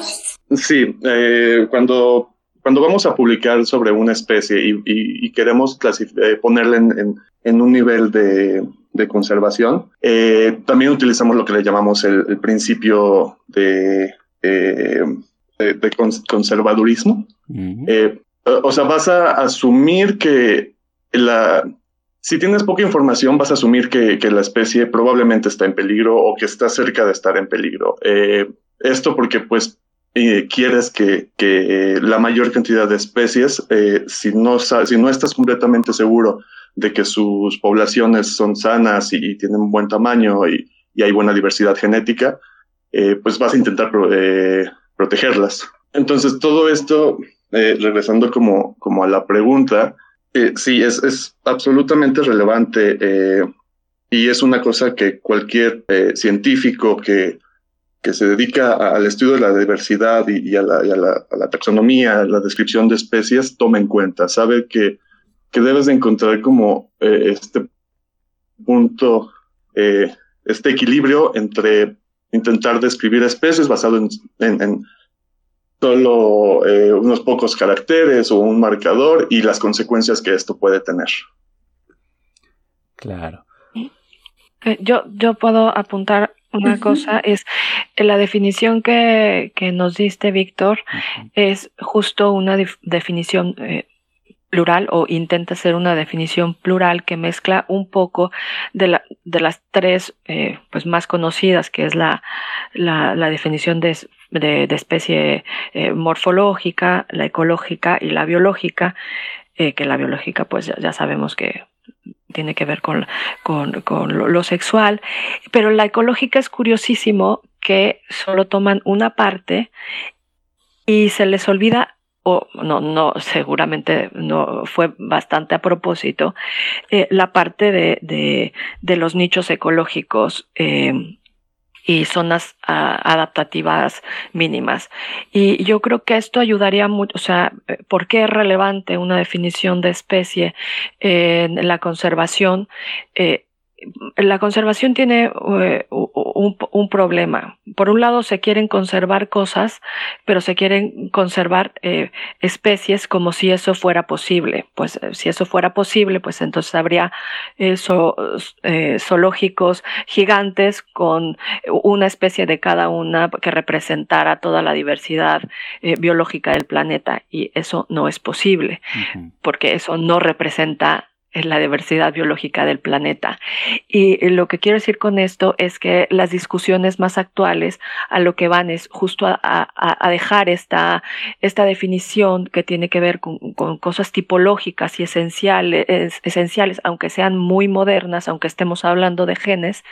Sí, eh, cuando, cuando vamos a publicar sobre una especie y, queremos eh, ponerla en, un nivel de, conservación, eh, también utilizamos lo que le llamamos el, principio de, de, conservadurismo. o sea, vas a asumir que la, si tienes poca información, vas a asumir que, la especie probablemente está en peligro o que está cerca de estar en peligro. esto porque, pues, quieres que, que, la mayor cantidad de especies, eh, si, no, si no estás completamente seguro de que sus poblaciones son sanas y, tienen buen tamaño y, y, hay buena diversidad genética, eh, pues vas a intentar eh, protegerlas. Entonces, todo esto, regresando como, como a la pregunta, sí, es, es absolutamente relevante y es una cosa que cualquier científico que que se dedica al estudio de la diversidad y, a, la, taxonomía, a la descripción de especies, toma en cuenta. Sabe que, que debes de encontrar como eh, este punto, eh, este equilibrio entre intentar describir especies basado en, solo eh, unos pocos caracteres o un marcador y las consecuencias que esto puede tener. Claro. Yo, yo puedo apuntar una cosa es la definición que, que nos diste, Víctor, es justo una definición eh, plural o intenta ser una definición plural que mezcla un poco de, la, de las tres eh, pues más conocidas, que es la, la, la definición de, de, especie eh, morfológica, la ecológica y la biológica, que la biológica pues ya sabemos que tiene que ver con, con, con lo, sexual, pero la ecológica es curiosísimo que solo toman una parte y se les olvida o no, no, seguramente no fue bastante a propósito, eh, la parte de, de, de, los nichos ecológicos eh, y zonas uh, adaptativas mínimas. Y yo creo que esto ayudaría mucho, o sea, ¿por qué es relevante una definición de especie en la conservación? Eh, la conservación tiene eh, un, un, problema. Por un lado, se quieren conservar cosas, pero se quieren conservar eh, especies como si eso fuera posible. Pues eh, si eso fuera posible, pues entonces habría zoológicos gigantes con una especie de cada una que representara toda la diversidad biológica del planeta. Y eso no es posible, uh -huh. porque eso no representa es la diversidad biológica del planeta. Y lo que quiero decir con esto es que las discusiones más actuales a lo que van es justo a, a, a dejar esta, esta definición que tiene que ver con, con cosas tipológicas y esenciales, esenciales, aunque sean muy modernas, aunque estemos hablando de genes,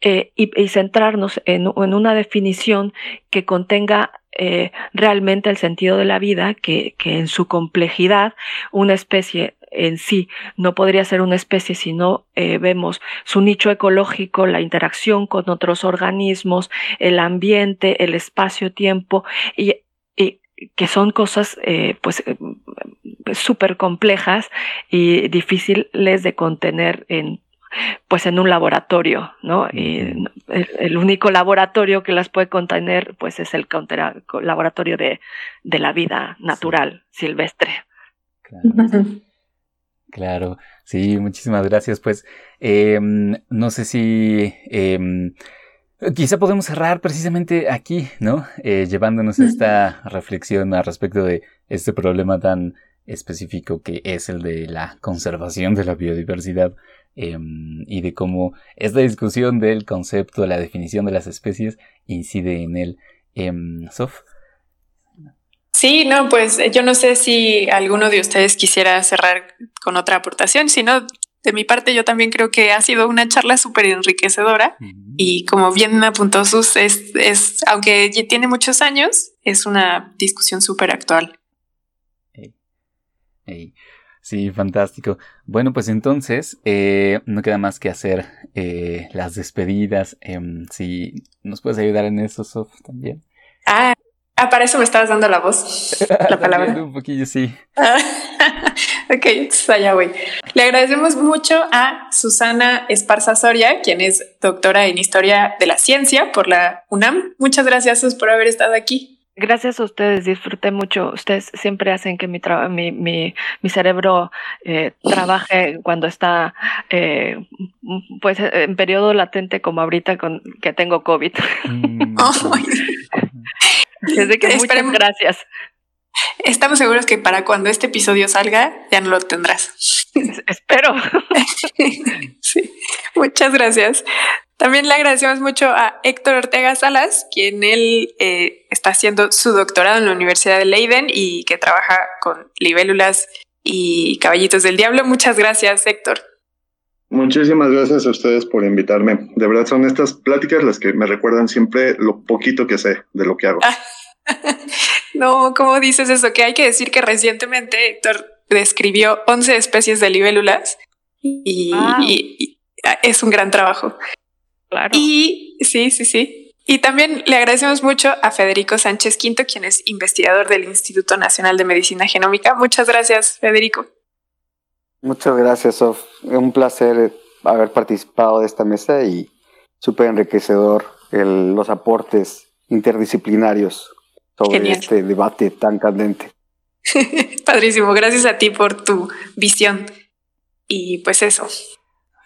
eh, y, y, centrarnos en, en una definición que contenga eh, realmente el sentido de la vida, que, que en su complejidad una especie en sí no podría ser una especie si no eh, vemos su nicho ecológico, la interacción con otros organismos, el ambiente, el espacio-tiempo y, y, que son cosas eh, pues súper complejas y difíciles de contener en pues en un laboratorio, ¿no? Y el, el, único laboratorio que las puede contener, pues es el laboratorio de, de la vida natural, sí. silvestre. Claro. Claro, sí, muchísimas gracias. Pues eh, no sé si eh, quizá podemos cerrar precisamente aquí, ¿no? Eh, llevándonos esta reflexión al respecto de este problema tan específico que es el de la conservación de la biodiversidad y de cómo esta discusión del concepto, la definición de las especies incide en él. Sof. Sí, no, pues yo no sé si alguno de ustedes quisiera cerrar con otra aportación, si no, de mi parte yo también creo que ha sido una charla súper enriquecedora uh -huh. y como bien apuntó Sus, es, es, aunque ya tiene muchos años, es una discusión súper actual. Hey. Hey. Sí, fantástico. Bueno, pues entonces eh, no queda más que hacer eh, las despedidas. Eh, si nos puedes ayudar en eso, Sof, también. Ah, Ah, para eso me estabas dando la voz, la palabra. un poquillo, sí. ok, allá voy. Le agradecemos mucho a Susana Esparza Soria, quien es doctora en Historia de la Ciencia por la UNAM. Muchas gracias Sus, por haber estado aquí. Gracias a ustedes, disfruté mucho. Ustedes siempre hacen que mi, mi, mi, mi cerebro eh, trabaje cuando está eh, pues en periodo latente como ahorita con que tengo COVID. Mm. oh, Desde que muchas Esperemos. gracias. Estamos seguros que para cuando este episodio salga ya no lo tendrás. Espero. sí, muchas gracias. También le agradecemos mucho a Héctor Ortega Salas, quien él eh, está haciendo su doctorado en la Universidad de Leiden y que trabaja con libélulas y caballitos del diablo. Muchas gracias, Héctor. Muchísimas gracias a ustedes por invitarme. De verdad son estas pláticas las que me recuerdan siempre lo poquito que sé de lo que hago. no, ¿cómo dices eso? Que hay que decir que recientemente Héctor describió 11 especies de libélulas y, wow. y, y es un gran trabajo. Claro. Y sí, sí, sí. Y también le agradecemos mucho a Federico Sánchez Quinto, quien es investigador del Instituto Nacional de Medicina Genómica. Muchas gracias, Federico. Muchas gracias, Sof. Un placer haber participado de esta mesa y súper enriquecedor el, los aportes interdisciplinarios sobre Genial. este debate tan candente. Padrísimo, gracias a ti por tu visión. Y pues eso.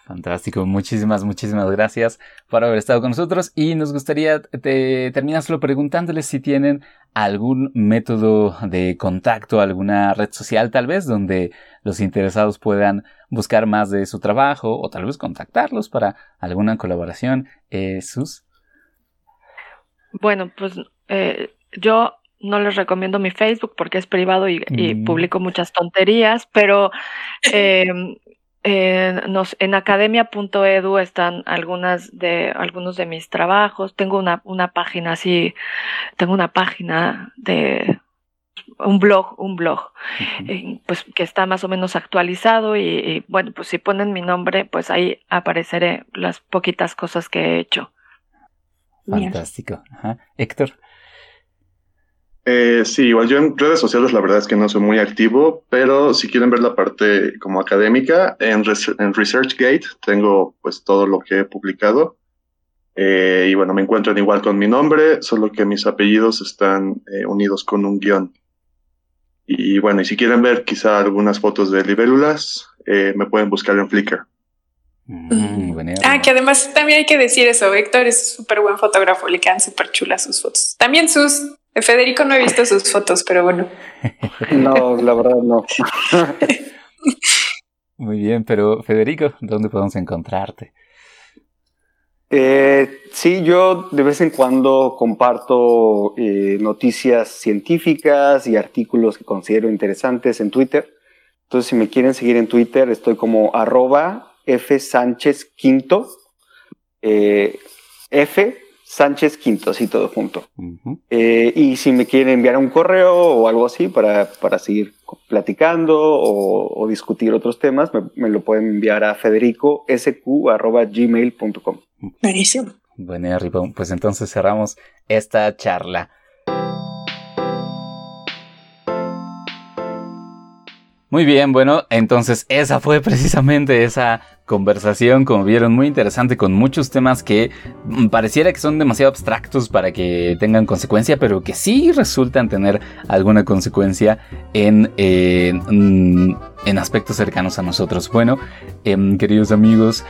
Fantástico, muchísimas, muchísimas gracias por haber estado con nosotros y nos gustaría te, terminar solo preguntándoles si tienen algún método de contacto, alguna red social tal vez donde los interesados puedan buscar más de su trabajo o tal vez contactarlos para alguna colaboración. Eh, Sus. Bueno, pues eh, yo no les recomiendo mi Facebook porque es privado y, y mm. publico muchas tonterías, pero eh, eh, nos, en academia.edu están algunas de, algunos de mis trabajos. Tengo una, una página así, tengo una página de un blog, un blog, eh, pues que está más o menos actualizado y, bueno, pues si ponen mi nombre, pues ahí apareceré las poquitas cosas que he hecho. Fantástico. Héctor. Eh, sí, igual yo en redes sociales la verdad es que no soy muy activo, pero si quieren ver la parte como académica, en, en ResearchGate tengo pues todo lo que he publicado. Eh, y bueno, me encuentran igual con mi nombre, solo que mis apellidos están eh, unidos con un guion. Y bueno, y si quieren ver quizá algunas fotos de libélulas, me pueden buscar en Flickr. Mm, ah, que además también hay que decir eso, Héctor es súper buen fotógrafo, le quedan súper chulas sus fotos. También sus, Federico no he visto sus fotos, pero bueno. No, la verdad no. Muy bien, pero Federico, ¿dónde podemos encontrarte? Eh, sí, yo de vez en cuando comparto eh, noticias científicas y artículos que considero interesantes en Twitter. Entonces, si me quieren seguir en Twitter, estoy como arroba F Sánchez Quinto. Eh, F Sánchez Quinto, así todo junto. Eh, y si me quieren enviar un correo o algo así para, para seguir platicando o, discutir otros temas, me, lo pueden enviar a federicosq.gmail.com. Buenísimo. Bueno, pues entonces cerramos esta charla. Muy bien, bueno, entonces esa fue precisamente esa conversación, como vieron, muy interesante con muchos temas que mm, pareciera que son demasiado abstractos para que tengan consecuencia, pero que sí resultan tener alguna consecuencia en, en, aspectos cercanos a nosotros. Bueno, em, queridos amigos,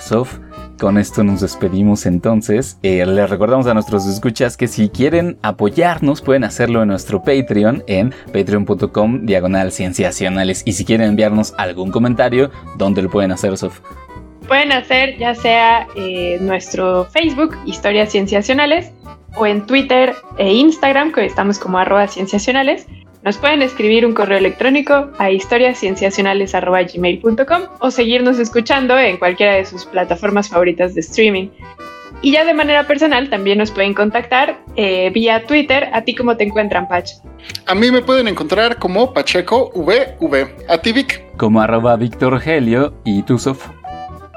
Soft con esto nos despedimos entonces. Eh, les recordamos a nuestros escuchas que si quieren apoyarnos pueden hacerlo en nuestro Patreon en patreon.com diagonal cienciacionales. Y si quieren enviarnos algún comentario, ¿dónde lo pueden hacer, Sof? Pueden hacer ya sea en nuestro Facebook, Historias Cienciacionales, o en Twitter e Instagram, que estamos como arroba cienciacionales. Nos pueden escribir un correo electrónico a historiascienciacionales.gmail.com o seguirnos escuchando en cualquiera de sus plataformas favoritas de streaming. Y ya de manera personal también nos pueden contactar eh, vía Twitter. ¿A ti cómo te encuentran, Pach? A mí me pueden encontrar como Pacheco VV. A ti, Vic. Como arroba Víctor Helio y tú, Sof.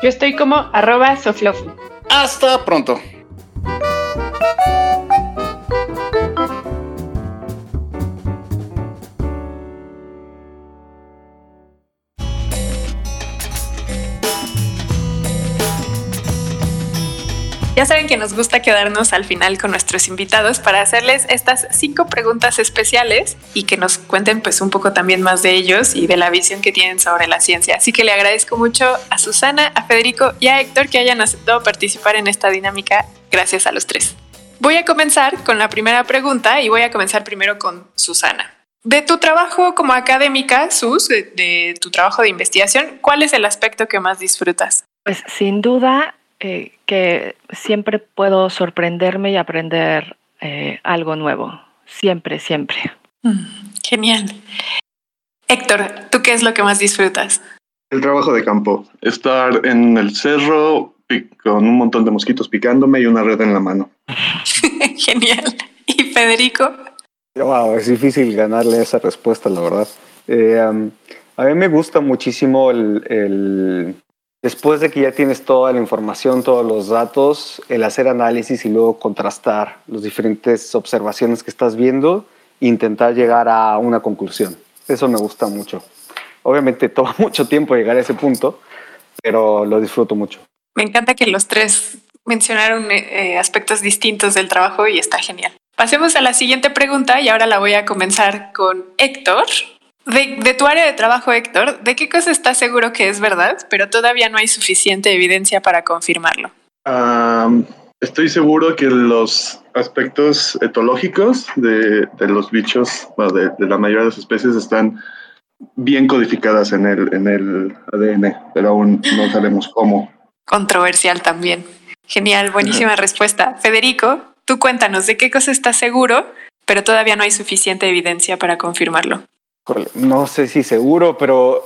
Yo estoy como arroba Soflofu. Hasta pronto. Ya saben que nos gusta quedarnos al final con nuestros invitados para hacerles estas cinco preguntas especiales y que nos cuenten pues un poco también más de ellos y de la visión que tienen sobre la ciencia. Así que le agradezco mucho a Susana, a Federico y a Héctor que hayan aceptado participar en esta dinámica. Gracias a los tres. Voy a comenzar con la primera pregunta y voy a comenzar primero con Susana. De tu trabajo como académica, Sus, de, de tu trabajo de investigación, ¿cuál es el aspecto que más disfrutas? Pues sin duda eh, que siempre puedo sorprenderme y aprender eh, algo nuevo. Siempre, siempre. Mm, genial. Héctor, ¿tú qué es lo que más disfrutas? El trabajo de campo. Estar en el cerro con un montón de mosquitos picándome y una red en la mano. Genial. ¿Y Federico? Wow, es difícil ganarle esa respuesta, la verdad. Eh, a mí me gusta muchísimo el, Después de que ya tienes toda la información, todos los datos, el hacer análisis y luego contrastar las diferentes observaciones que estás viendo intentar llegar a una conclusión. Eso me gusta mucho. Obviamente toma mucho tiempo llegar a ese punto, pero lo disfruto mucho. Me encanta que los tres mencionaron eh, aspectos distintos del trabajo y está genial. Pasemos a la siguiente pregunta y ahora la voy a comenzar con Héctor. De, tu área de trabajo, Héctor, ¿de qué cosa estás seguro que es verdad, pero todavía no hay suficiente evidencia para confirmarlo? estoy seguro que los aspectos etológicos de, los bichos, de, de, la mayoría de las especies, están bien codificadas en el, en el ADN, pero aún no sabemos cómo. Controversial también. Genial, buenísima respuesta. Federico, tú cuéntanos, ¿de qué cosa estás seguro, pero todavía no hay suficiente evidencia para confirmarlo? No sé si seguro, pero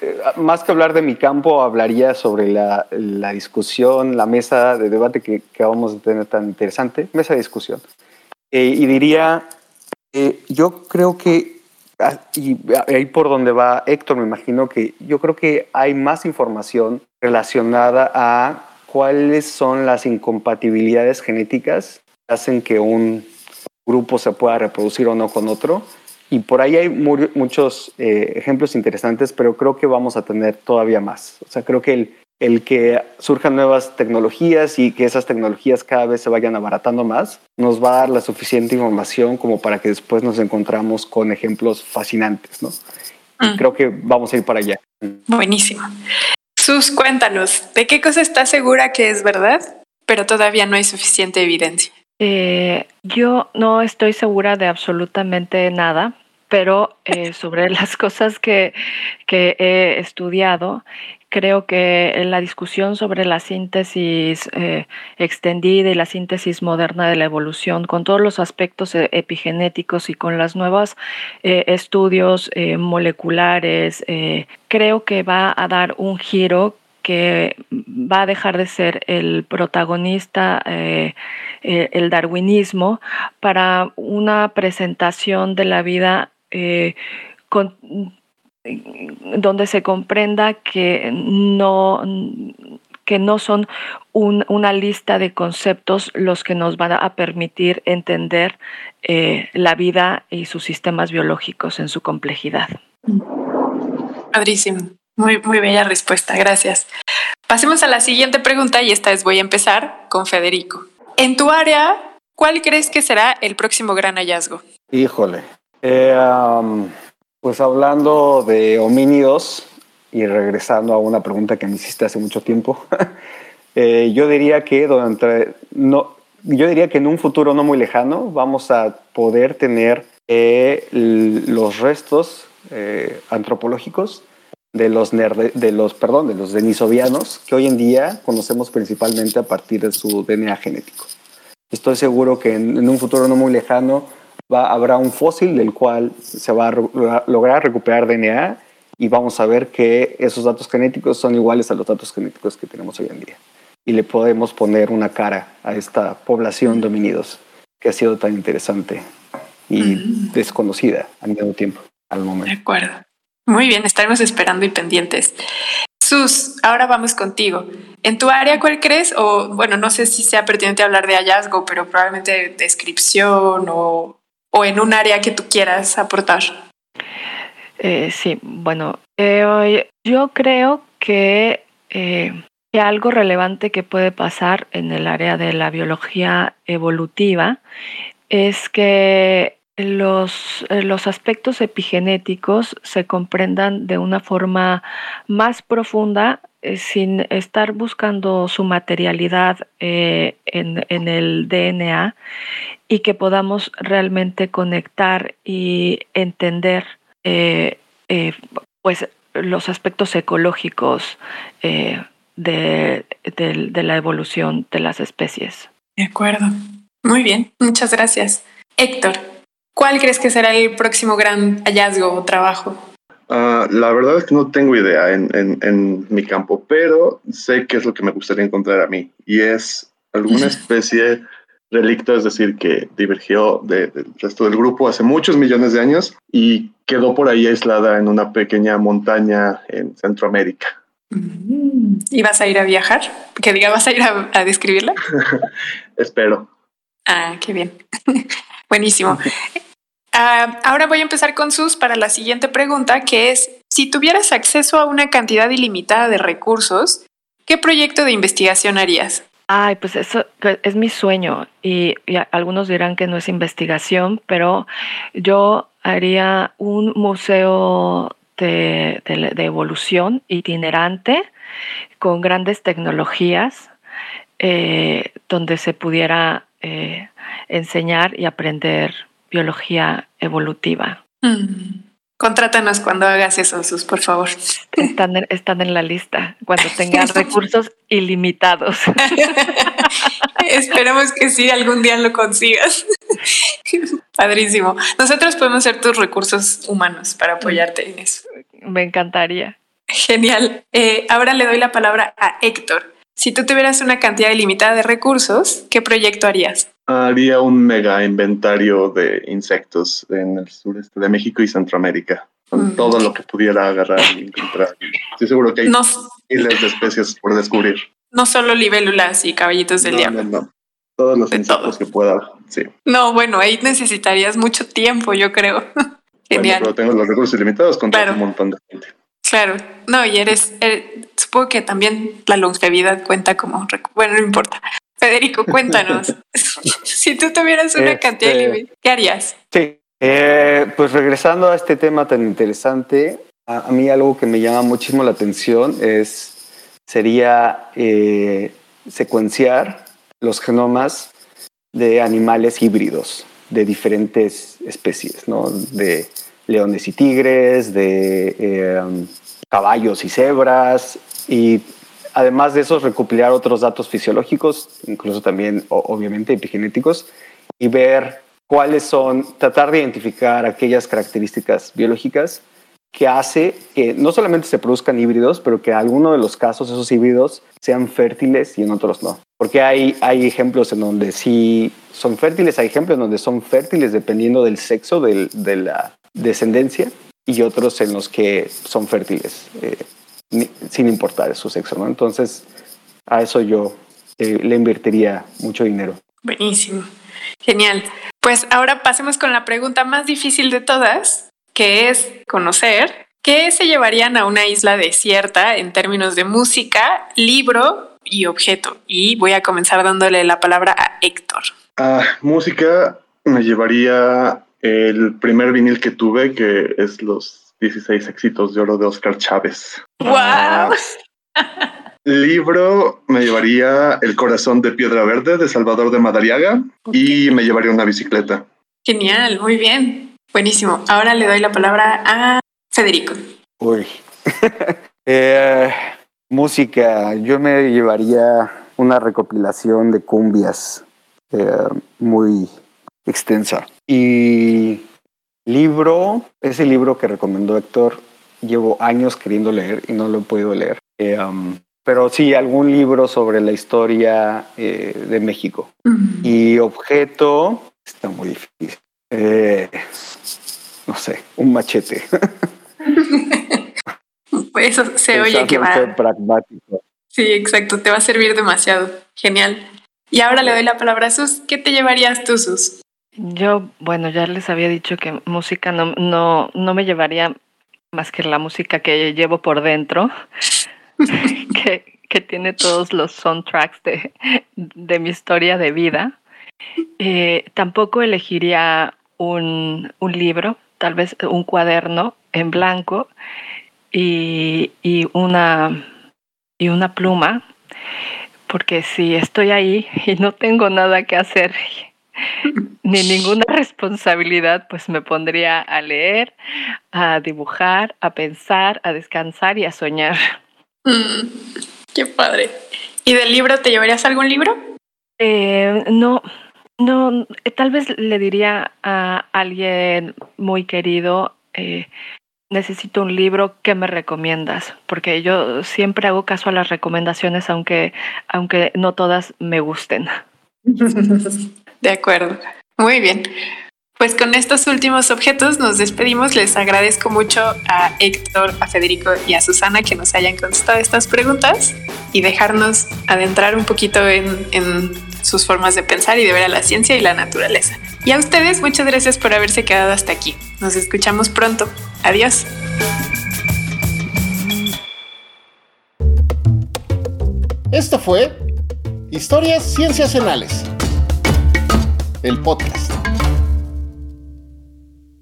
eh, más que hablar de mi campo, hablaría sobre la, discusión, la mesa de debate que, que, vamos a tener tan interesante, mesa de discusión. Eh, y diría, yo creo que, ah, y ahí por donde va Héctor, me imagino que yo creo que hay más información relacionada a cuáles son las incompatibilidades genéticas que hacen que un grupo se pueda reproducir o no con otro. Y por ahí hay muchos eh, ejemplos interesantes, pero creo que vamos a tener todavía más. O sea, creo que el, el que surjan nuevas tecnologías y que esas tecnologías cada vez se vayan abaratando más, nos va a dar la suficiente información como para que después nos encontramos con ejemplos fascinantes, ¿no? Mm. Creo que vamos a ir para allá. Buenísimo. Sus, cuéntanos, ¿de qué cosa estás segura que es verdad, pero todavía no hay suficiente evidencia? Eh, yo no estoy segura de absolutamente nada, pero eh, sobre las cosas que, he estudiado, creo que la discusión sobre la síntesis eh, extendida y la síntesis moderna de la evolución, con todos los aspectos epigenéticos y con los nuevos estudios moleculares, creo que va a dar un giro que va a dejar de ser el protagonista, eh, eh, el darwinismo, para una presentación de la vida eh, donde se comprenda que no, que no son una lista de conceptos los que nos van a permitir entender la vida y sus sistemas biológicos en su complejidad. Padrísimo. Muy, muy bella respuesta, gracias. Pasemos a la siguiente pregunta y esta vez voy a empezar con Federico. En tu área, ¿cuál crees que será el próximo gran hallazgo? Híjole, eh, pues hablando de homínidos y regresando a una pregunta que me hiciste hace mucho tiempo, eh, yo diría que durante, no, yo diría que en un futuro no muy lejano vamos a poder tener eh, los restos antropológicos de los, de los, perdón, de los denisovianos, que hoy en día conocemos principalmente a partir de su DNA genético. Estoy seguro que en, un futuro no muy lejano va, habrá un fósil del cual se va a lograr recuperar DNA y vamos a ver que esos datos genéticos son iguales a los datos genéticos que tenemos hoy en día. Y le podemos poner una cara a esta población de homínidos que ha sido tan interesante y desconocida al mismo tiempo, al momento. De acuerdo. Muy bien, estaremos esperando y pendientes. Sus, ahora vamos contigo. ¿En tu área cuál crees? O bueno, no sé si sea pertinente hablar de hallazgo, pero probablemente descripción o, o en un área que tú quieras aportar. Eh, sí, bueno, eh, yo creo eh, que algo relevante que puede pasar en el área de la biología evolutiva es que los, eh, los, aspectos epigenéticos se comprendan de una forma más profunda eh, sin estar buscando su materialidad eh, en, el DNA y que podamos realmente conectar y entender pues, los aspectos ecológicos de, de la evolución de las especies. De acuerdo. Muy bien, muchas gracias. Héctor, ¿Cuál crees que será el próximo gran hallazgo o trabajo? Ah, la verdad es que no tengo idea en, mi campo, pero sé qué es lo que me gustaría encontrar a mí y es alguna especie relicto, es decir, que divergió del resto del grupo hace muchos millones de años y quedó por ahí aislada en una pequeña montaña en Centroamérica. Mm. ¿Y vas a ir a viajar? Que diga, ¿vas a ir a, a describirla? Espero. Ah, qué bien. Buenísimo. Ah, ahora voy a empezar con Sus para la siguiente pregunta, que es, si tuvieras acceso a una cantidad ilimitada de recursos, ¿qué proyecto de investigación harías? Ay, pues eso es mi sueño y, algunos dirán que no es investigación, pero yo haría un museo de, evolución itinerante con grandes tecnologías eh, donde se pudiera eh, enseñar y aprender biología evolutiva. Mm. Contrátanos cuando hagas eso, Sus, por favor. Están en, están en la lista cuando tengan recursos ilimitados. Esperemos que sí, algún día lo consigas. Padrísimo. Nosotros podemos ser tus recursos humanos para apoyarte en eso. Me encantaría. Genial. Eh, ahora le doy la palabra a Héctor. Si tú tuvieras una cantidad ilimitada de recursos, ¿qué proyecto harías? Haría un mega inventario de insectos en el sureste de México y Centroamérica, con Mm. todo lo que pudiera agarrar y encontrar. Estoy seguro que hay No, miles de especies por descubrir. no solo libélulas y caballitos del No, diablo. no, no. Todos los De insectos todo. que pueda, sí. No, bueno, ahí necesitarías mucho tiempo, yo creo. Bueno, Genial. pero tengo los recursos limitados contra Claro. un montón de gente. Claro. No, y eres, eh, supongo que también la longevidad cuenta como, bueno, no importa. Federico, cuéntanos. si tú tuvieras una Este- cantidad ilimitada, ¿qué harías? Sí, eh, pues regresando a este tema tan interesante, a, a mí algo que me llama muchísimo la atención es, sería eh, secuenciar los genomas de animales híbridos de diferentes especies, ¿no? De leones y tigres, de eh, caballos y cebras, y además de eso recopilar otros datos fisiológicos, incluso también, obviamente, epigenéticos, y ver cuáles son, tratar de identificar aquellas características biológicas que hace que no solamente se produzcan híbridos, pero que en alguno de los casos esos híbridos sean fértiles y en otros no. Porque hay, hay ejemplos en donde sí son fértiles, hay ejemplos en donde son fértiles dependiendo del sexo del- de la descendencia y otros en los que son fértiles eh, sin importar su sexo. ¿no? Entonces, a eso yo eh, le invertiría mucho dinero. Buenísimo. Genial. Pues ahora pasemos con la pregunta más difícil de todas, que es conocer qué se llevarían a una isla desierta en términos de música, libro y objeto. Y voy a comenzar dándole la palabra a Héctor. Ah, música me llevaría el primer vinil que tuve, que es los 16 éxitos de oro de Oscar Chávez. ¡Wow! Libro me llevaría El corazón de piedra verde de Salvador de Madariaga y me llevaría una bicicleta. Genial, muy bien. Buenísimo. Ahora le doy la palabra a Federico. Uy. Eh, música. Yo me llevaría una recopilación de cumbias eh, muy extensa. Y libro, ese libro que recomendó Héctor, llevo años queriendo leer y no lo he podido leer. Eh, um, pero sí, algún libro sobre la historia eh, de México. Y objeto, está muy difícil. Eh, no sé, un machete. Pues eso se oye que va. ser pragmático. Sí, exacto, te va a servir demasiado. Genial. Y ahora le doy la palabra a Sus. ¿Qué te llevarías tú, Sus? Yo, bueno, ya les había dicho que música no, no, no me llevaría más que la música que llevo por dentro, que, que tiene todos los soundtracks de, de mi historia de vida. Eh, tampoco elegiría un, un libro, tal vez un cuaderno en blanco y, y una, y una pluma, porque si estoy ahí y no tengo nada que hacer ni ninguna responsabilidad, pues me pondría a leer, a dibujar, a pensar, a descansar y a soñar. Mm, qué padre. ¿Y del libro te llevarías algún libro? Eh, no, no, eh, tal vez le diría a alguien muy querido, eh, necesito un libro, ¿qué me recomiendas? Porque yo siempre hago caso a las recomendaciones, aunque, aunque no todas me gusten. De acuerdo. Muy bien. Pues con estos últimos objetos nos despedimos. Les agradezco mucho a Héctor, a Federico y a Susana que nos hayan contestado estas preguntas y dejarnos adentrar un poquito en, en sus formas de pensar y de ver a la ciencia y la naturaleza. Y a ustedes, muchas gracias por haberse quedado hasta aquí. Nos escuchamos pronto. Adiós. Esto fue Historias Cienciacionales, el podcast.